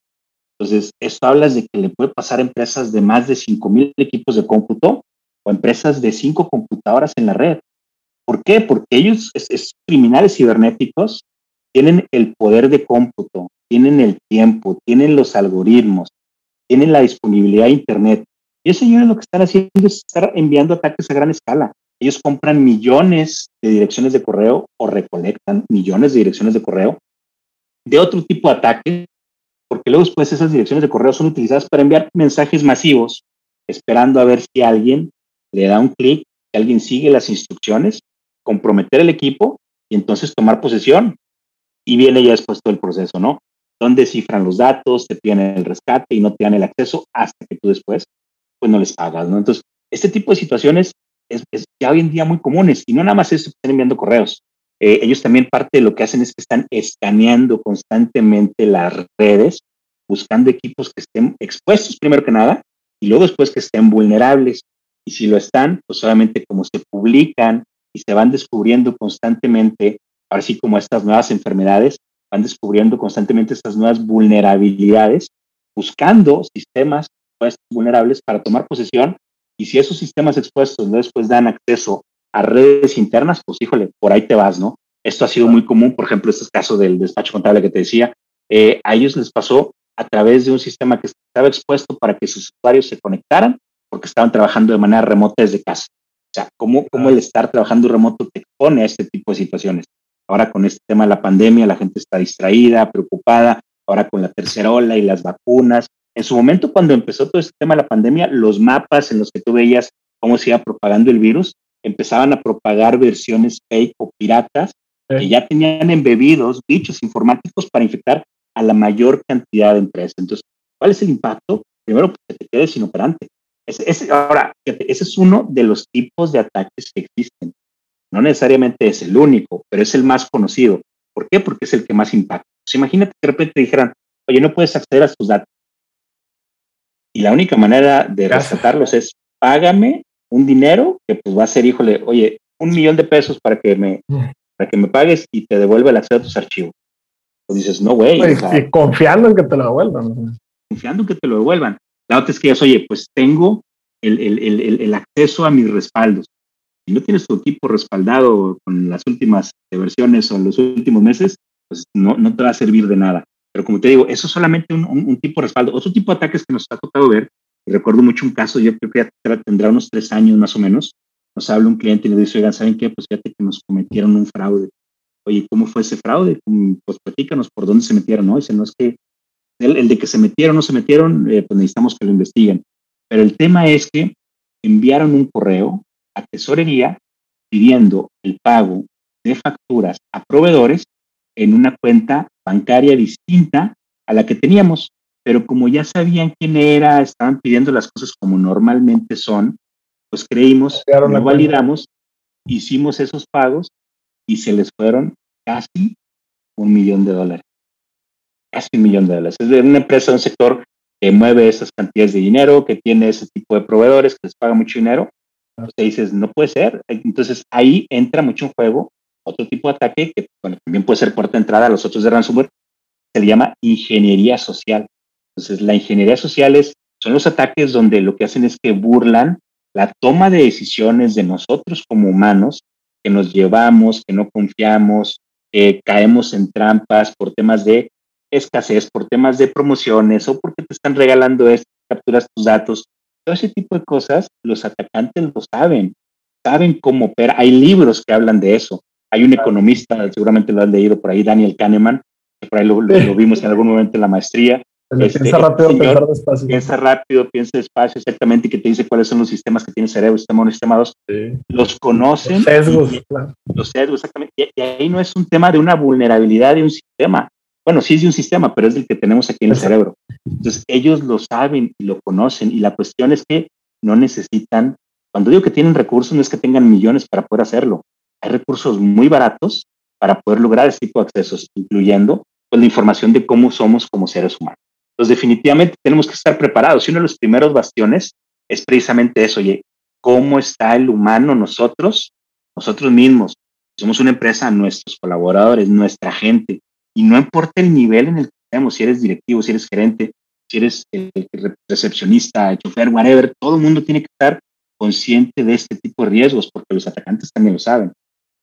Entonces, esto habla de que le puede pasar a empresas de más de 5.000 equipos de cómputo o empresas de cinco computadoras en la red. ¿Por qué? Porque ellos, es, criminales cibernéticos, tienen el poder de cómputo, tienen el tiempo, tienen los algoritmos, tienen la disponibilidad de Internet. Y esos señores lo que están haciendo es estar enviando ataques a gran escala. Ellos compran millones de direcciones de correo o recolectan millones de direcciones de correo de otro tipo de ataque, porque luego después esas direcciones de correo son utilizadas para enviar mensajes masivos, esperando a ver si alguien le da un clic, si alguien sigue las instrucciones, comprometer el equipo y entonces tomar posesión. Y viene ya después todo el proceso, ¿no? Donde cifran los datos, te piden el rescate y no te dan el acceso hasta que tú después pues no les pagas, ¿no? Entonces, este tipo de situaciones es, ya hoy en día muy comunes y no nada más es están enviando correos. Eh, ellos también parte de lo que hacen es que están escaneando constantemente las redes, buscando equipos que estén expuestos primero que nada y luego después que estén vulnerables. Y si lo están, pues solamente como se publican y se van descubriendo constantemente, ahora sí como estas nuevas enfermedades, van descubriendo constantemente estas nuevas vulnerabilidades, buscando sistemas vulnerables para tomar posesión. Y si esos sistemas expuestos después dan acceso a redes internas, pues híjole, por ahí te vas, ¿no? Esto ha sido muy común, por ejemplo, este caso del despacho contable que te decía, eh, a ellos les pasó a través de un sistema que estaba expuesto para que sus usuarios se conectaran porque estaban trabajando de manera remota desde casa. O sea, ¿cómo, cómo el estar trabajando remoto te expone a este tipo de situaciones? Ahora con este tema de la pandemia, la gente está distraída, preocupada, ahora con la tercera ola y las vacunas. En su momento, cuando empezó todo este tema de la pandemia, los mapas en los que tú veías cómo se iba propagando el virus, empezaban a propagar versiones fake o piratas que ya tenían embebidos bichos informáticos para infectar a la mayor cantidad de empresas. Entonces, ¿cuál es el impacto? Primero, que te quedes inoperante. Ahora, ese es uno de los tipos de ataques que existen. No necesariamente es el único, pero es el más conocido. ¿Por qué? Porque es el que más impacta. Pues imagínate que de repente dijeran, oye, no puedes acceder a tus datos. Y la única manera de rescatarlos es págame un dinero que pues va a ser, híjole, oye, un millón de pesos para que me, para que me pagues y te devuelva el acceso a tus archivos. Pues dices, no, güey. y confiando en que te lo devuelvan. Confiando en que te lo devuelvan. La otra es que digas, oye, pues tengo el, el, el, el, acceso a mis respaldos. Si no tienes tu equipo respaldado con las últimas versiones o en los últimos meses, pues no, no te va a servir de nada. Pero como te digo, eso es solamente un, un, tipo de respaldo. Otro tipo de ataques que nos ha tocado ver, recuerdo mucho un caso, yo creo que ya tendrá unos tres años más o menos, nos habla un cliente y le dice, oigan, ¿saben qué? Pues fíjate que nos cometieron un fraude. Oye, ¿cómo fue ese fraude? Pues platícanos por dónde se metieron, ¿no? Dice, no es que el, de que se metieron o no se metieron, eh, pues necesitamos que lo investiguen. Pero el tema es que enviaron un correo a tesorería pidiendo el pago de facturas a proveedores en una cuenta bancaria distinta a la que teníamos. Pero como ya sabían quién era, estaban pidiendo las cosas como normalmente son, pues creímos, lo validamos, hicimos esos pagos y se les fueron casi un millón de dólares. Casi un millón de dólares. Es de una empresa, un sector que mueve esas cantidades de dinero, que tiene ese tipo de proveedores, que les paga mucho dinero. Entonces dices, no puede ser. Entonces ahí entra mucho en juego otro tipo de ataque que también puede ser puerta de entrada a los otros de ransomware. Se le llama ingeniería social. Entonces la ingeniería social es, son los ataques donde lo que hacen es que burlan la toma de decisiones de nosotros como humanos, que nos llevamos, que no confiamos, que caemos en trampas por temas de escasez, por temas de promociones o porque te están regalando esto, capturas tus datos. Todo ese tipo de cosas, los atacantes lo saben, saben cómo operar. Hay libros que hablan de eso. Hay un economista, seguramente lo han leído por ahí, Daniel Kahneman, que por ahí lo vimos en algún momento en la maestría, este, piensa rápido, pensar despacio. Piensa rápido, piensa despacio, exactamente, que te dice cuáles son los sistemas que tiene el cerebro, sistema 1 sistema 2. Los conocen. Los sesgos, claro. Los sesgos, exactamente. Y, ahí no es un tema de una vulnerabilidad de un sistema. Bueno, sí es de un sistema, pero es el que tenemos aquí en el cerebro. Entonces, ellos lo saben y lo conocen. Y la cuestión es que no necesitan, cuando digo que tienen recursos, no es que tengan millones para poder hacerlo. Hay recursos muy baratos para poder lograr ese tipo de accesos, incluyendo pues, la información de cómo somos como seres humanos. Entonces, definitivamente tenemos que estar preparados. Y uno de los primeros bastiones es precisamente eso, oye, ¿cómo está el humano nosotros, nosotros mismos? Somos una empresa, nuestros colaboradores, nuestra gente. Y no importa el nivel en el que estemos, si eres directivo, si eres gerente, si eres el recepcionista, el chofer, whatever, todo el mundo tiene que estar consciente de este tipo de riesgos, porque los atacantes también lo saben.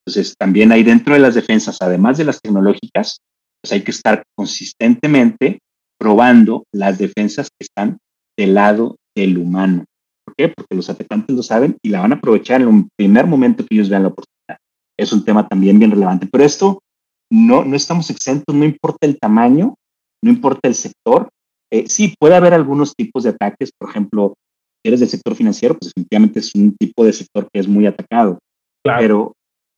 Entonces, también hay dentro de las defensas, además de las tecnológicas, pues hay que estar consistentemente probando las defensas que están del lado del humano. ¿Por qué? Porque los atacantes lo saben y la van a aprovechar en un primer momento que ellos vean la oportunidad. Es un tema también bien relevante. Pero esto no, no estamos exentos, no importa el tamaño, no importa el sector. Eh, sí, puede haber algunos tipos de ataques, por ejemplo, si eres del sector financiero, pues definitivamente es un tipo de sector que es muy atacado. Pero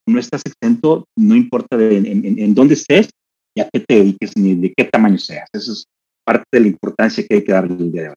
no estás exento, no importa en, en, dónde estés y a qué te dediques ni de qué tamaño seas. Eso es parte de la importancia que hay que darle el día de hoy.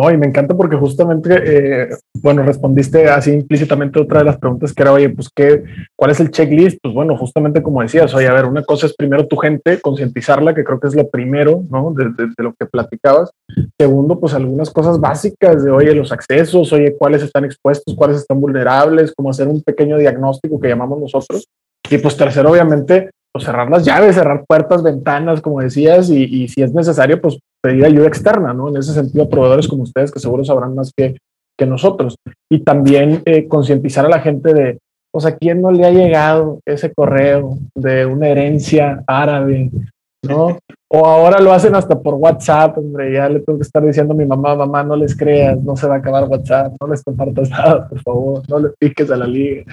No, y me encanta porque justamente, eh, bueno, respondiste así implícitamente otra de las preguntas que era, oye, pues, ¿qué, ¿cuál es el checklist? Pues bueno, justamente como decías, oye, a ver, una cosa es primero tu gente, concientizarla, que creo que es lo primero, ¿no? De, lo que platicabas. Segundo, pues algunas cosas básicas de, oye, los accesos, oye, cuáles están expuestos, cuáles están vulnerables, como hacer un pequeño diagnóstico que llamamos nosotros. Y pues tercero, obviamente, pues cerrar las llaves, cerrar puertas, ventanas, como decías, y, si es necesario, pues pedir ayuda externa, ¿no? En ese sentido, proveedores como ustedes, que seguro sabrán más que, que nosotros. Y también eh, concientizar a la gente de, pues a quién no le ha llegado ese correo de una herencia árabe, ¿no? O ahora lo hacen hasta por WhatsApp, hombre, ya le tengo que estar diciendo a mi mamá, mamá, no les creas, no se va a acabar WhatsApp, no les compartas nada, por favor, no le piques a la liga.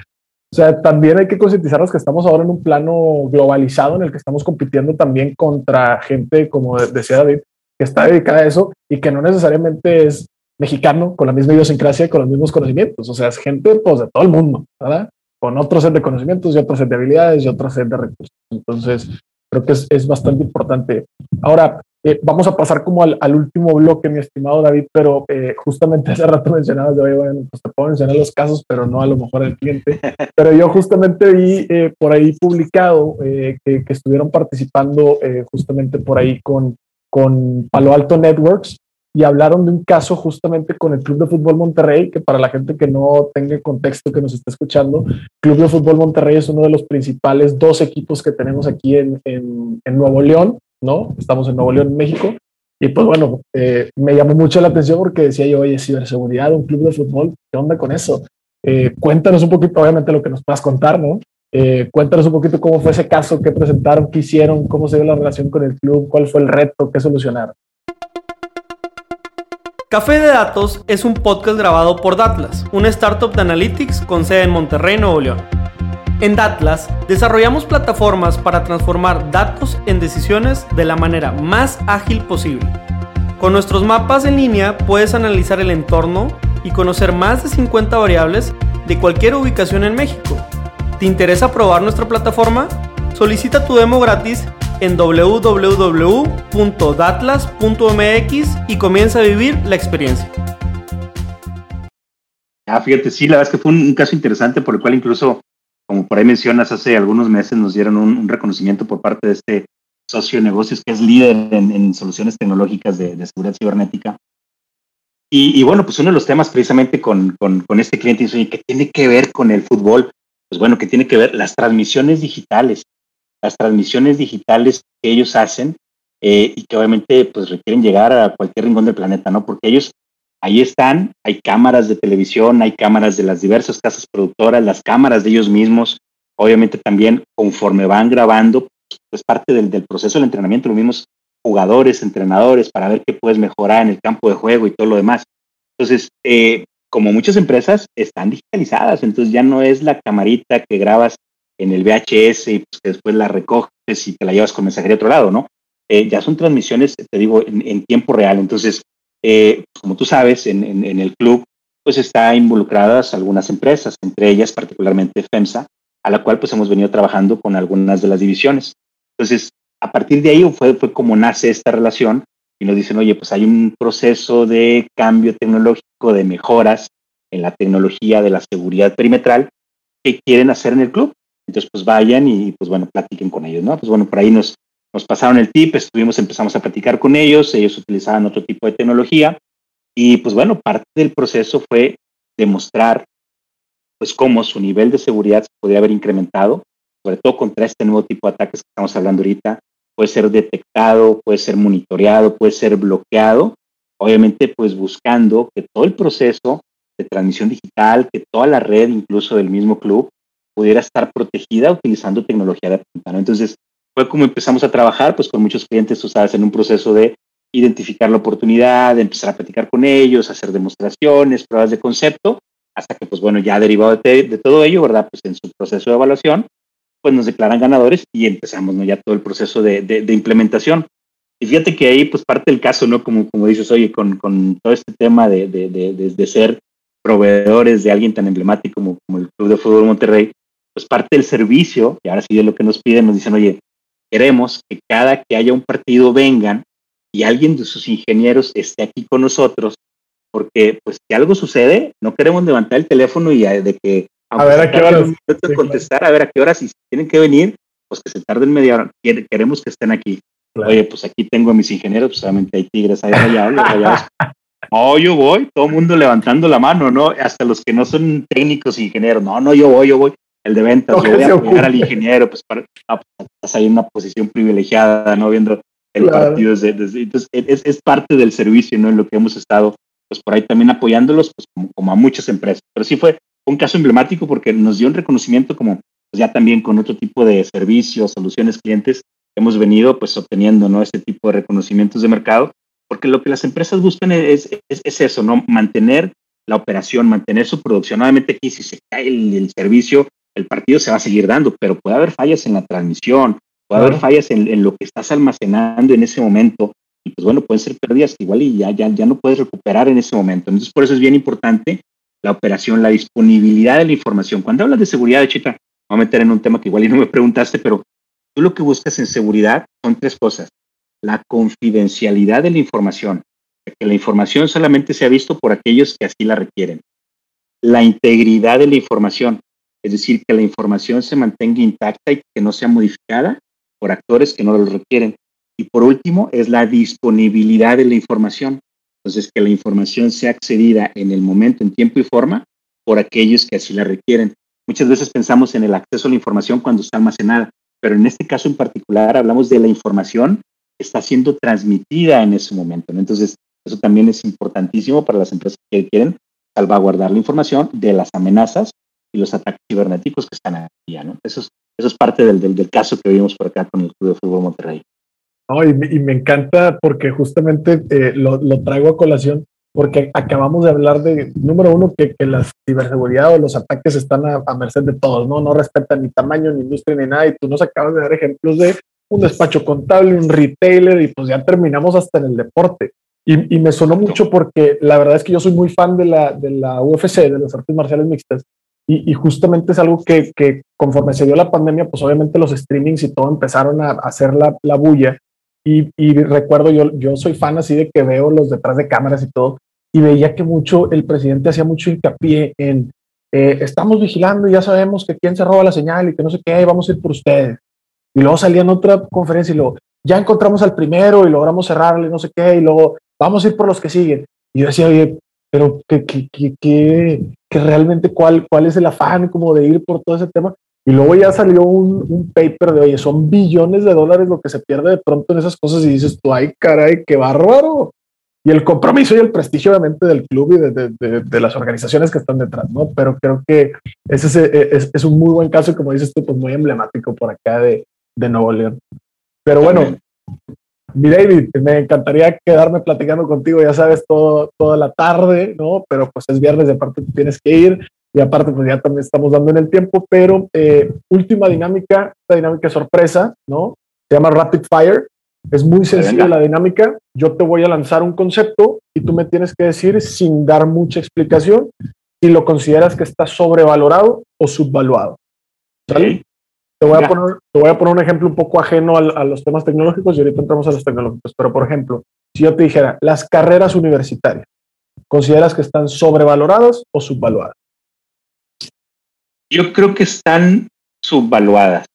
O sea, también hay que concientizarnos que estamos ahora en un plano globalizado en el que estamos compitiendo también contra gente, como decía David, que está dedicada a eso y que no necesariamente es mexicano con la misma idiosincrasia y con los mismos conocimientos. O sea, es gente pues, de todo el mundo, ¿verdad? Con otro set de conocimientos y otro set de habilidades y otro set de recursos. Entonces, creo que es, es bastante importante. Ahora, eh, vamos a pasar como al, último bloque, mi estimado David, pero eh, justamente hace rato mencionabas de, bueno, pues te puedo mencionar los casos, pero no a lo mejor el cliente. Pero yo justamente vi eh, por ahí publicado que, que, estuvieron participando justamente por ahí con, con Palo Alto Networks y hablaron de un caso justamente con el Club de Fútbol Monterrey, que para la gente que no tenga contexto que nos está escuchando, Club de Fútbol Monterrey es uno de los principales dos equipos que tenemos aquí en, en, en Nuevo León ¿no? Estamos en Nuevo León, México. Y pues bueno, eh, me llamó mucho la atención porque decía yo, oye, ciberseguridad, un club de fútbol, ¿qué onda con eso? Eh, cuéntanos un poquito, obviamente, lo que nos puedas contar, ¿no? Eh, cuéntanos un poquito cómo fue ese caso, qué presentaron, qué hicieron, cómo se dio la relación con el club, cuál fue el reto, qué solucionaron. Café de Datos es un podcast grabado por Datlas, una startup de analytics con sede en Monterrey, Nuevo León. En Datlas desarrollamos plataformas para transformar datos en decisiones de la manera más ágil posible. Con nuestros mapas en línea puedes analizar el entorno y conocer más de 50 variables de cualquier ubicación en México. ¿Te interesa probar nuestra plataforma? Solicita tu demo gratis en www.datlas.mx y comienza a vivir la experiencia. Ah, fíjate, sí, la verdad es que fue un caso interesante por el cual incluso como por ahí mencionas, hace algunos meses nos dieron un, reconocimiento por parte de este socio de negocios que es líder en, soluciones tecnológicas de, seguridad cibernética. Y, bueno, pues uno de los temas precisamente con, con, este cliente dice, ¿qué tiene que ver con el fútbol? Pues bueno, que tiene que ver las transmisiones digitales, las transmisiones digitales que ellos hacen eh, y que obviamente pues requieren llegar a cualquier rincón del planeta, ¿no? Porque ellos ahí están, hay cámaras de televisión, hay cámaras de las diversas casas productoras, las cámaras de ellos mismos, obviamente también conforme van grabando, pues parte del, proceso del entrenamiento, los mismos jugadores, entrenadores, para ver qué puedes mejorar en el campo de juego y todo lo demás. Entonces, eh, como muchas empresas están digitalizadas, entonces ya no es la camarita que grabas en el VHS y pues que después la recoges y te la llevas con mensajería a otro lado, ¿no? Eh, ya son transmisiones, te digo, en tiempo real. Entonces, eh, como tú sabes, en, el club pues está involucradas algunas empresas, entre ellas particularmente FEMSA, a la cual pues hemos venido trabajando con algunas de las divisiones. Entonces, a partir de ahí fue, fue como nace esta relación y nos dicen, oye, pues hay un proceso de cambio tecnológico, de mejoras en la tecnología de la seguridad perimetral que quieren hacer en el club. Entonces, pues vayan y pues bueno, platiquen con ellos, ¿no? Pues bueno, por ahí nos, nos pasaron el tip, estuvimos, empezamos a platicar con ellos, ellos utilizaban otro tipo de tecnología y pues bueno, parte del proceso fue demostrar pues cómo su nivel de seguridad se podía haber incrementado, sobre todo contra este nuevo tipo de ataques que estamos hablando ahorita, puede ser detectado, puede ser monitoreado, puede ser bloqueado, obviamente pues buscando que todo el proceso de transmisión digital, que toda la red incluso del mismo club pudiera estar protegida utilizando tecnología de punta. Entonces, fue como empezamos a trabajar, pues con muchos clientes, tú sabes, en un proceso de identificar la oportunidad, de empezar a platicar con ellos, hacer demostraciones, pruebas de concepto, hasta que, pues bueno, ya derivado de, todo ello, ¿verdad? Pues en su proceso de evaluación, pues nos declaran ganadores y empezamos, ¿no? Ya todo el proceso de, de, implementación. Y fíjate que ahí, pues parte del caso, ¿no? Como, como dices, oye, con, con todo este tema de, de, ser proveedores de alguien tan emblemático como, como el Club de Fútbol Monterrey, pues parte del servicio, y ahora sí de lo que nos piden, nos dicen, oye, queremos que cada que haya un partido vengan y alguien de sus ingenieros esté aquí con nosotros porque pues si algo sucede, no queremos levantar el teléfono y de que a ver a qué hora contestar, a ver a qué hora si tienen que venir, pues que se tarden media hora, queremos que estén aquí. Oye, pues aquí tengo a mis ingenieros, pues solamente hay tigres ahí rayados, No, yo voy, todo el mundo levantando la mano, ¿no? Hasta los que no son técnicos ingenieros, no, no, yo voy, yo voy. El de ventas, yo voy a apoyar al ingeniero, pues para, ah, pues, estás ahí en una posición privilegiada, ¿no? Viendo el partido desde, entonces es, es, parte del servicio, ¿no? En lo que hemos estado, pues por ahí también apoyándolos, pues como, como a muchas empresas. Pero sí fue un caso emblemático porque nos dio un reconocimiento como pues, ya también con otro tipo de servicios, soluciones clientes, hemos venido pues obteniendo, ¿no? Este tipo de reconocimientos de mercado porque lo que las empresas buscan es, es, eso, ¿no? Mantener la operación, mantener su producción. Obviamente aquí si se cae el, servicio, el partido se va a seguir dando, pero puede haber fallas en la transmisión, puede haber fallas en, lo que estás almacenando en ese momento, y pues bueno, pueden ser pérdidas que igual y ya, ya, ya no puedes recuperar en ese momento. Entonces, por eso es bien importante la operación, la disponibilidad de la información. Cuando hablas de seguridad, Chita, voy a meter en un tema que igual y no me preguntaste, pero tú lo que buscas en seguridad son tres cosas la confidencialidad de la información, que la información solamente sea visto por aquellos que así la requieren. La integridad de la información, es decir, que la información se mantenga intacta y que no sea modificada por actores que no lo requieren. Y por último, es la disponibilidad de la información. Entonces, que la información sea accedida en el momento, en tiempo y forma por aquellos que así la requieren. Muchas veces pensamos en el acceso a la información cuando está almacenada, pero en este caso en particular hablamos de la información está siendo transmitida en ese momento. Entonces, eso también es importantísimo para las empresas que quieren salvaguardar la información de las amenazas y los ataques cibernéticos que están allá. ¿no? Eso, es, eso es parte del, del, caso que vimos por acá con el Club de Fútbol Monterrey. No, y, me encanta porque justamente eh, lo, lo, traigo a colación porque acabamos de hablar de, número uno, que, que la ciberseguridad o los ataques están a, a, merced de todos, ¿no? No respetan ni tamaño, ni industria, ni nada. Y tú nos acabas de dar ejemplos de un despacho contable, un retailer y pues ya terminamos hasta en el deporte. Y, me sonó mucho porque la verdad es que yo soy muy fan de la, de la UFC, de las artes marciales mixtas, y, justamente es algo que, que, conforme se dio la pandemia, pues obviamente los streamings y todo empezaron a, hacer la, la bulla. Y, recuerdo, yo, yo soy fan así de que veo los detrás de cámaras y todo, y veía que mucho, el presidente hacía mucho hincapié en, eh, estamos vigilando y ya sabemos que quién se roba la señal y que no sé qué, vamos a ir por ustedes. Y luego salía en otra conferencia y luego, ya encontramos al primero y logramos cerrarle, no sé qué, y luego vamos a ir por los que siguen. Y yo decía, oye, pero que, que, que, que, realmente cuál, cuál es el afán como de ir por todo ese tema. Y luego ya salió un, un, paper de, oye, son billones de dólares lo que se pierde de pronto en esas cosas y dices tú, ay, caray, qué bárbaro. Y el compromiso y el prestigio obviamente del club y de, de, de, las organizaciones que están detrás, ¿no? Pero creo que ese es, es, es, un muy buen caso, como dices tú, pues muy emblemático por acá de, de Nuevo León. Pero bueno, mi David, me encantaría quedarme platicando contigo, ya sabes, todo, toda la tarde, ¿no? Pero pues es viernes, de aparte tienes que ir, y aparte pues ya también estamos dando en el tiempo, pero eh, última dinámica, esta dinámica sorpresa, ¿no? Se llama Rapid Fire, es muy sencilla la dinámica, yo te voy a lanzar un concepto y tú me tienes que decir sin dar mucha explicación si lo consideras que está sobrevalorado o subvaluado. ¿Sale? Te voy, a poner, te voy a poner un ejemplo un poco ajeno a, los temas tecnológicos y ahorita entramos a los tecnológicos. Pero, por ejemplo, si yo te dijera, las carreras universitarias, ¿consideras que están sobrevaloradas o subvaluadas? Yo creo que están subvaluadas.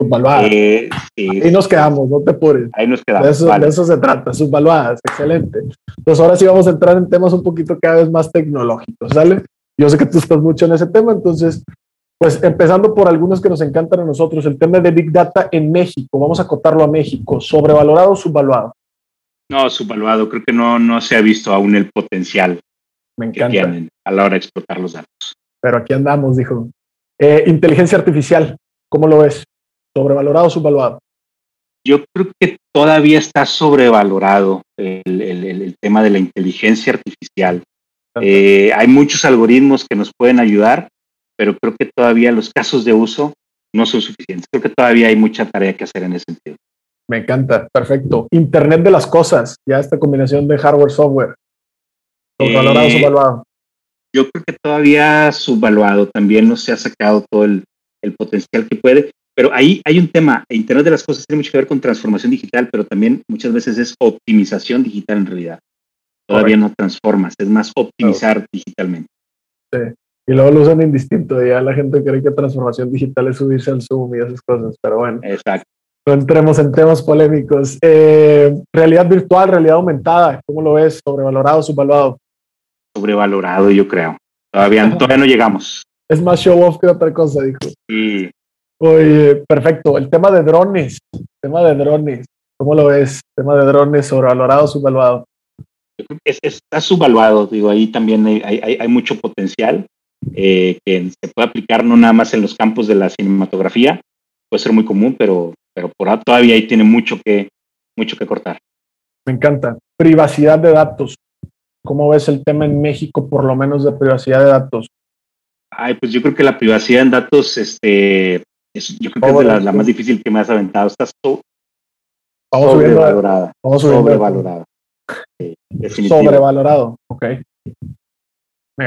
Subvaluadas. Eh, Ahí nos quedamos, no te apures. Ahí nos quedamos. De eso, se trata, subvaluadas. Excelente. Entonces, ahora sí vamos a entrar en temas un poquito cada vez más tecnológicos, ¿sale? Yo sé que tú estás mucho en ese tema, entonces pues empezando por algunos que nos encantan a nosotros, el tema de Big Data en México, vamos a acotarlo a México, ¿sobrevalorado o subvaluado? No, subvaluado, creo que no, no se ha visto aún el potencial Me que tienen a la hora de explotar los datos. Pero aquí andamos, dijo. Eh, inteligencia artificial, ¿cómo lo ves? ¿Sobrevalorado o subvaluado? Yo creo que todavía está sobrevalorado el, tema de la inteligencia artificial. Eh, hay muchos algoritmos que nos pueden ayudar, pero creo que todavía los casos de uso no son suficientes. Creo que todavía hay mucha tarea que hacer en ese sentido. Me encanta, perfecto. Internet de las cosas, ya esta combinación de hardware-software. ¿Subvalorado o eh, subvaluado? Yo creo que todavía subvaluado. También no se ha sacado todo el, el potencial que puede. Pero ahí hay un tema. Internet de las cosas tiene mucho que ver con transformación digital, pero también muchas veces es optimización digital en realidad. Todavía no transformas, es más optimizar digitalmente. Sí. Y luego lo usan indistinto. Ya la gente cree que transformación digital es subirse al Zoom y esas cosas. Pero bueno. Exacto. No entremos en temas polémicos. Eh, realidad virtual, realidad aumentada. ¿Cómo lo ves? ¿Sobrevalorado, subvaluado? Sobrevalorado, yo creo. Todavía, todavía no llegamos. Es más show off que otra cosa, dijo. Sí. Oye, perfecto. El tema de drones. tema de drones. ¿Cómo lo ves? tema de drones, sobrevalorado, subvaluado. Es, está subvaluado, digo, ahí también hay, hay, hay mucho potencial. Eh, que se puede aplicar no nada más en los campos de la cinematografía, puede ser muy común, pero, pero por ahora todavía ahí tiene mucho que, mucho que cortar. Me encanta. Privacidad de datos. ¿Cómo ves el tema en México, por lo menos de privacidad de datos? Ay, pues yo creo que la privacidad en datos, este, yo creo que es la, más difícil que me has aventado. Está sobrevalorada. sobrevalorada. sobrevalorado, ok me,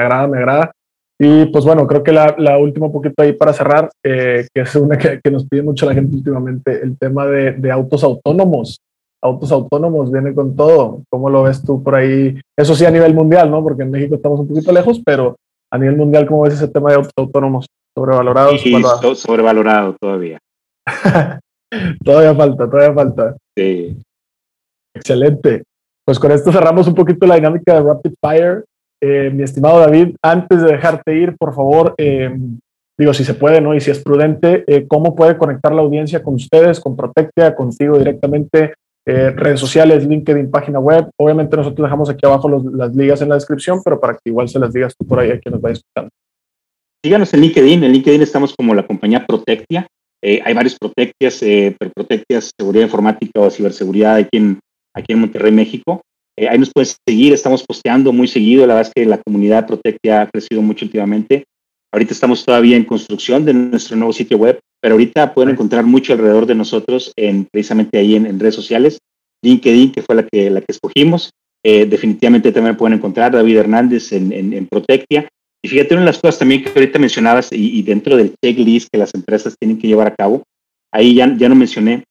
agrada, me agrada. Y pues bueno, creo que la, la última poquito ahí para cerrar, eh, que es una que, nos pide mucho la gente últimamente, el tema de, de, autos autónomos. Autos autónomos viene con todo. ¿Cómo lo ves tú por ahí? Eso sí a nivel mundial, ¿no? Porque en México estamos un poquito lejos, pero a nivel mundial, ¿cómo ves ese tema de autos autónomos? ¿Sobrevalorado? Sí, sobrevalorado todavía. todavía falta, todavía falta. Sí. Excelente. Pues con esto cerramos un poquito la dinámica de Rapid Fire. Eh, mi estimado David, antes de dejarte ir, por favor, eh, digo, si se puede, ¿no? Y si es prudente, eh, ¿cómo puede conectar la audiencia con ustedes, con Protectia, contigo directamente? Redes sociales, LinkedIn, página web. Obviamente nosotros dejamos aquí abajo las ligas en la descripción, pero para que igual se las digas tú por ahí a quien nos vaya escuchando. Síganos en LinkedIn. En LinkedIn estamos como la compañía Protectia. hay varios Protectias, pero Protectias, seguridad informática o ciberseguridad aquí en, aquí en Monterrey, México. Eh, ahí nos pueden seguir, estamos posteando muy seguido. La verdad es que la comunidad Protectia ha crecido mucho últimamente. Ahorita estamos todavía en construcción de nuestro nuevo sitio web, pero ahorita pueden encontrar mucho alrededor de nosotros en precisamente ahí en, redes sociales. LinkedIn, que fue la que, la que escogimos. Eh, definitivamente también pueden encontrar David Hernández en, en, Protectia. Y fíjate, una de las cosas también que ahorita mencionabas y, dentro del checklist que las empresas tienen que llevar a cabo, ahí ya, ya no mencioné,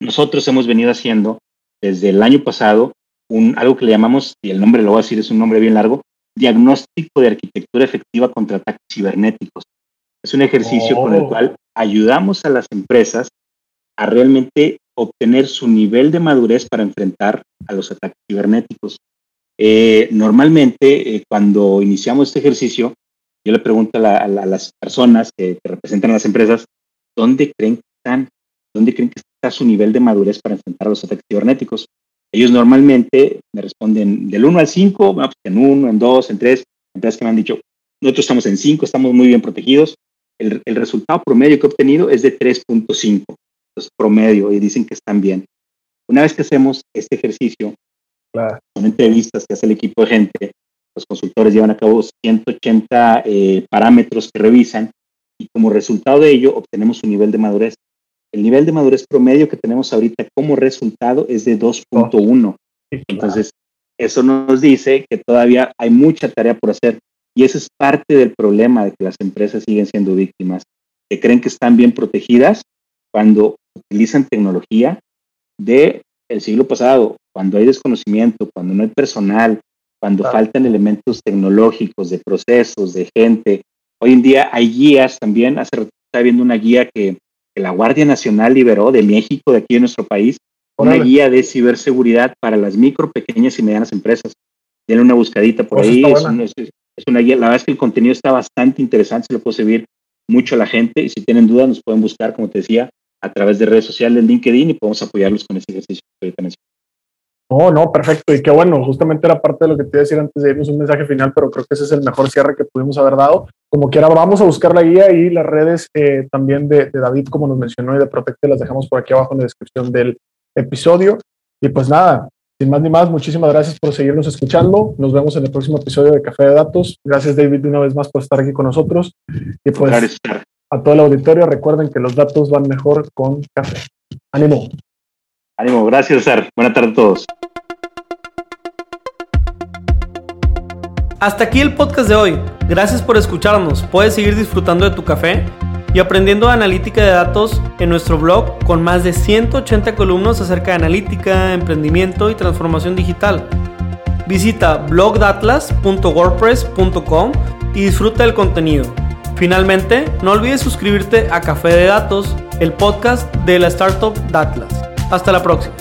nosotros hemos venido haciendo desde el año pasado un, algo que le llamamos, y el nombre lo voy a decir, es un nombre bien largo, diagnóstico de arquitectura efectiva contra ataques cibernéticos. Es un ejercicio con el oh. cual ayudamos a las empresas a realmente obtener su nivel de madurez para enfrentar a los ataques cibernéticos. Eh, normalmente, eh, cuando iniciamos este ejercicio, yo le pregunto a, las personas que, que, representan a las empresas, ¿dónde creen que están? ¿Dónde creen que está su nivel de madurez para enfrentar a los ataques cibernéticos? Ellos normalmente me responden del 1 al 5, pues en 1, en 2, en 3, empresas que me han dicho, nosotros estamos en 5, estamos muy bien protegidos. El, el resultado promedio que he obtenido es de 3.5, entonces promedio, y dicen que están bien. Una vez que hacemos este ejercicio, claro. son entrevistas que hace el equipo de gente, los consultores llevan a cabo 180 eh, parámetros que revisan y como resultado de ello obtenemos un nivel de madurez. El nivel de madurez promedio que tenemos ahorita como resultado es de 2.1. Entonces, eso nos dice que todavía hay mucha tarea por hacer. Y ese es parte del problema de que las empresas siguen siendo víctimas, que creen que están bien protegidas cuando utilizan tecnología del el siglo pasado, cuando hay desconocimiento, cuando no hay personal, cuando faltan elementos tecnológicos, de procesos, de gente. Hoy en día hay guías también, hace rato estaba viendo una guía que que la Guardia Nacional liberó de México, de aquí de nuestro país, una guía de ciberseguridad para las micro, pequeñas y medianas empresas. Tiene una buscadita por pues ahí, es, una guía. La verdad es que el contenido está bastante interesante, se lo puede servir mucho a la gente y si tienen dudas nos pueden buscar, como te decía, a través de redes sociales, LinkedIn y podemos apoyarlos con ese ejercicio que ahorita. No, no, perfecto. Y qué bueno, justamente era parte de lo que te iba a decir antes de irnos un mensaje final, pero creo que ese es el mejor cierre que pudimos haber dado. Como quiera, vamos a buscar la guía y las redes eh, también de, David, como nos mencionó, y de Protecte, las dejamos por aquí abajo en la descripción del episodio. Y pues nada, sin más ni más, muchísimas gracias por seguirnos escuchando. Nos vemos en el próximo episodio de Café de Datos. Gracias, David, una vez más por estar aquí con nosotros. Y pues a todo el auditorio, recuerden que los datos van mejor con café. Ánimo. Ánimo, gracias, César. Buenas tardes a todos. Hasta aquí el podcast de hoy. Gracias por escucharnos. Puedes seguir disfrutando de tu café y aprendiendo analítica de datos en nuestro blog con más de 180 columnas acerca de analítica, emprendimiento y transformación digital. Visita blogdatlas.wordpress.com y disfruta del contenido. Finalmente, no olvides suscribirte a Café de Datos, el podcast de la startup Datlas. Hasta la próxima.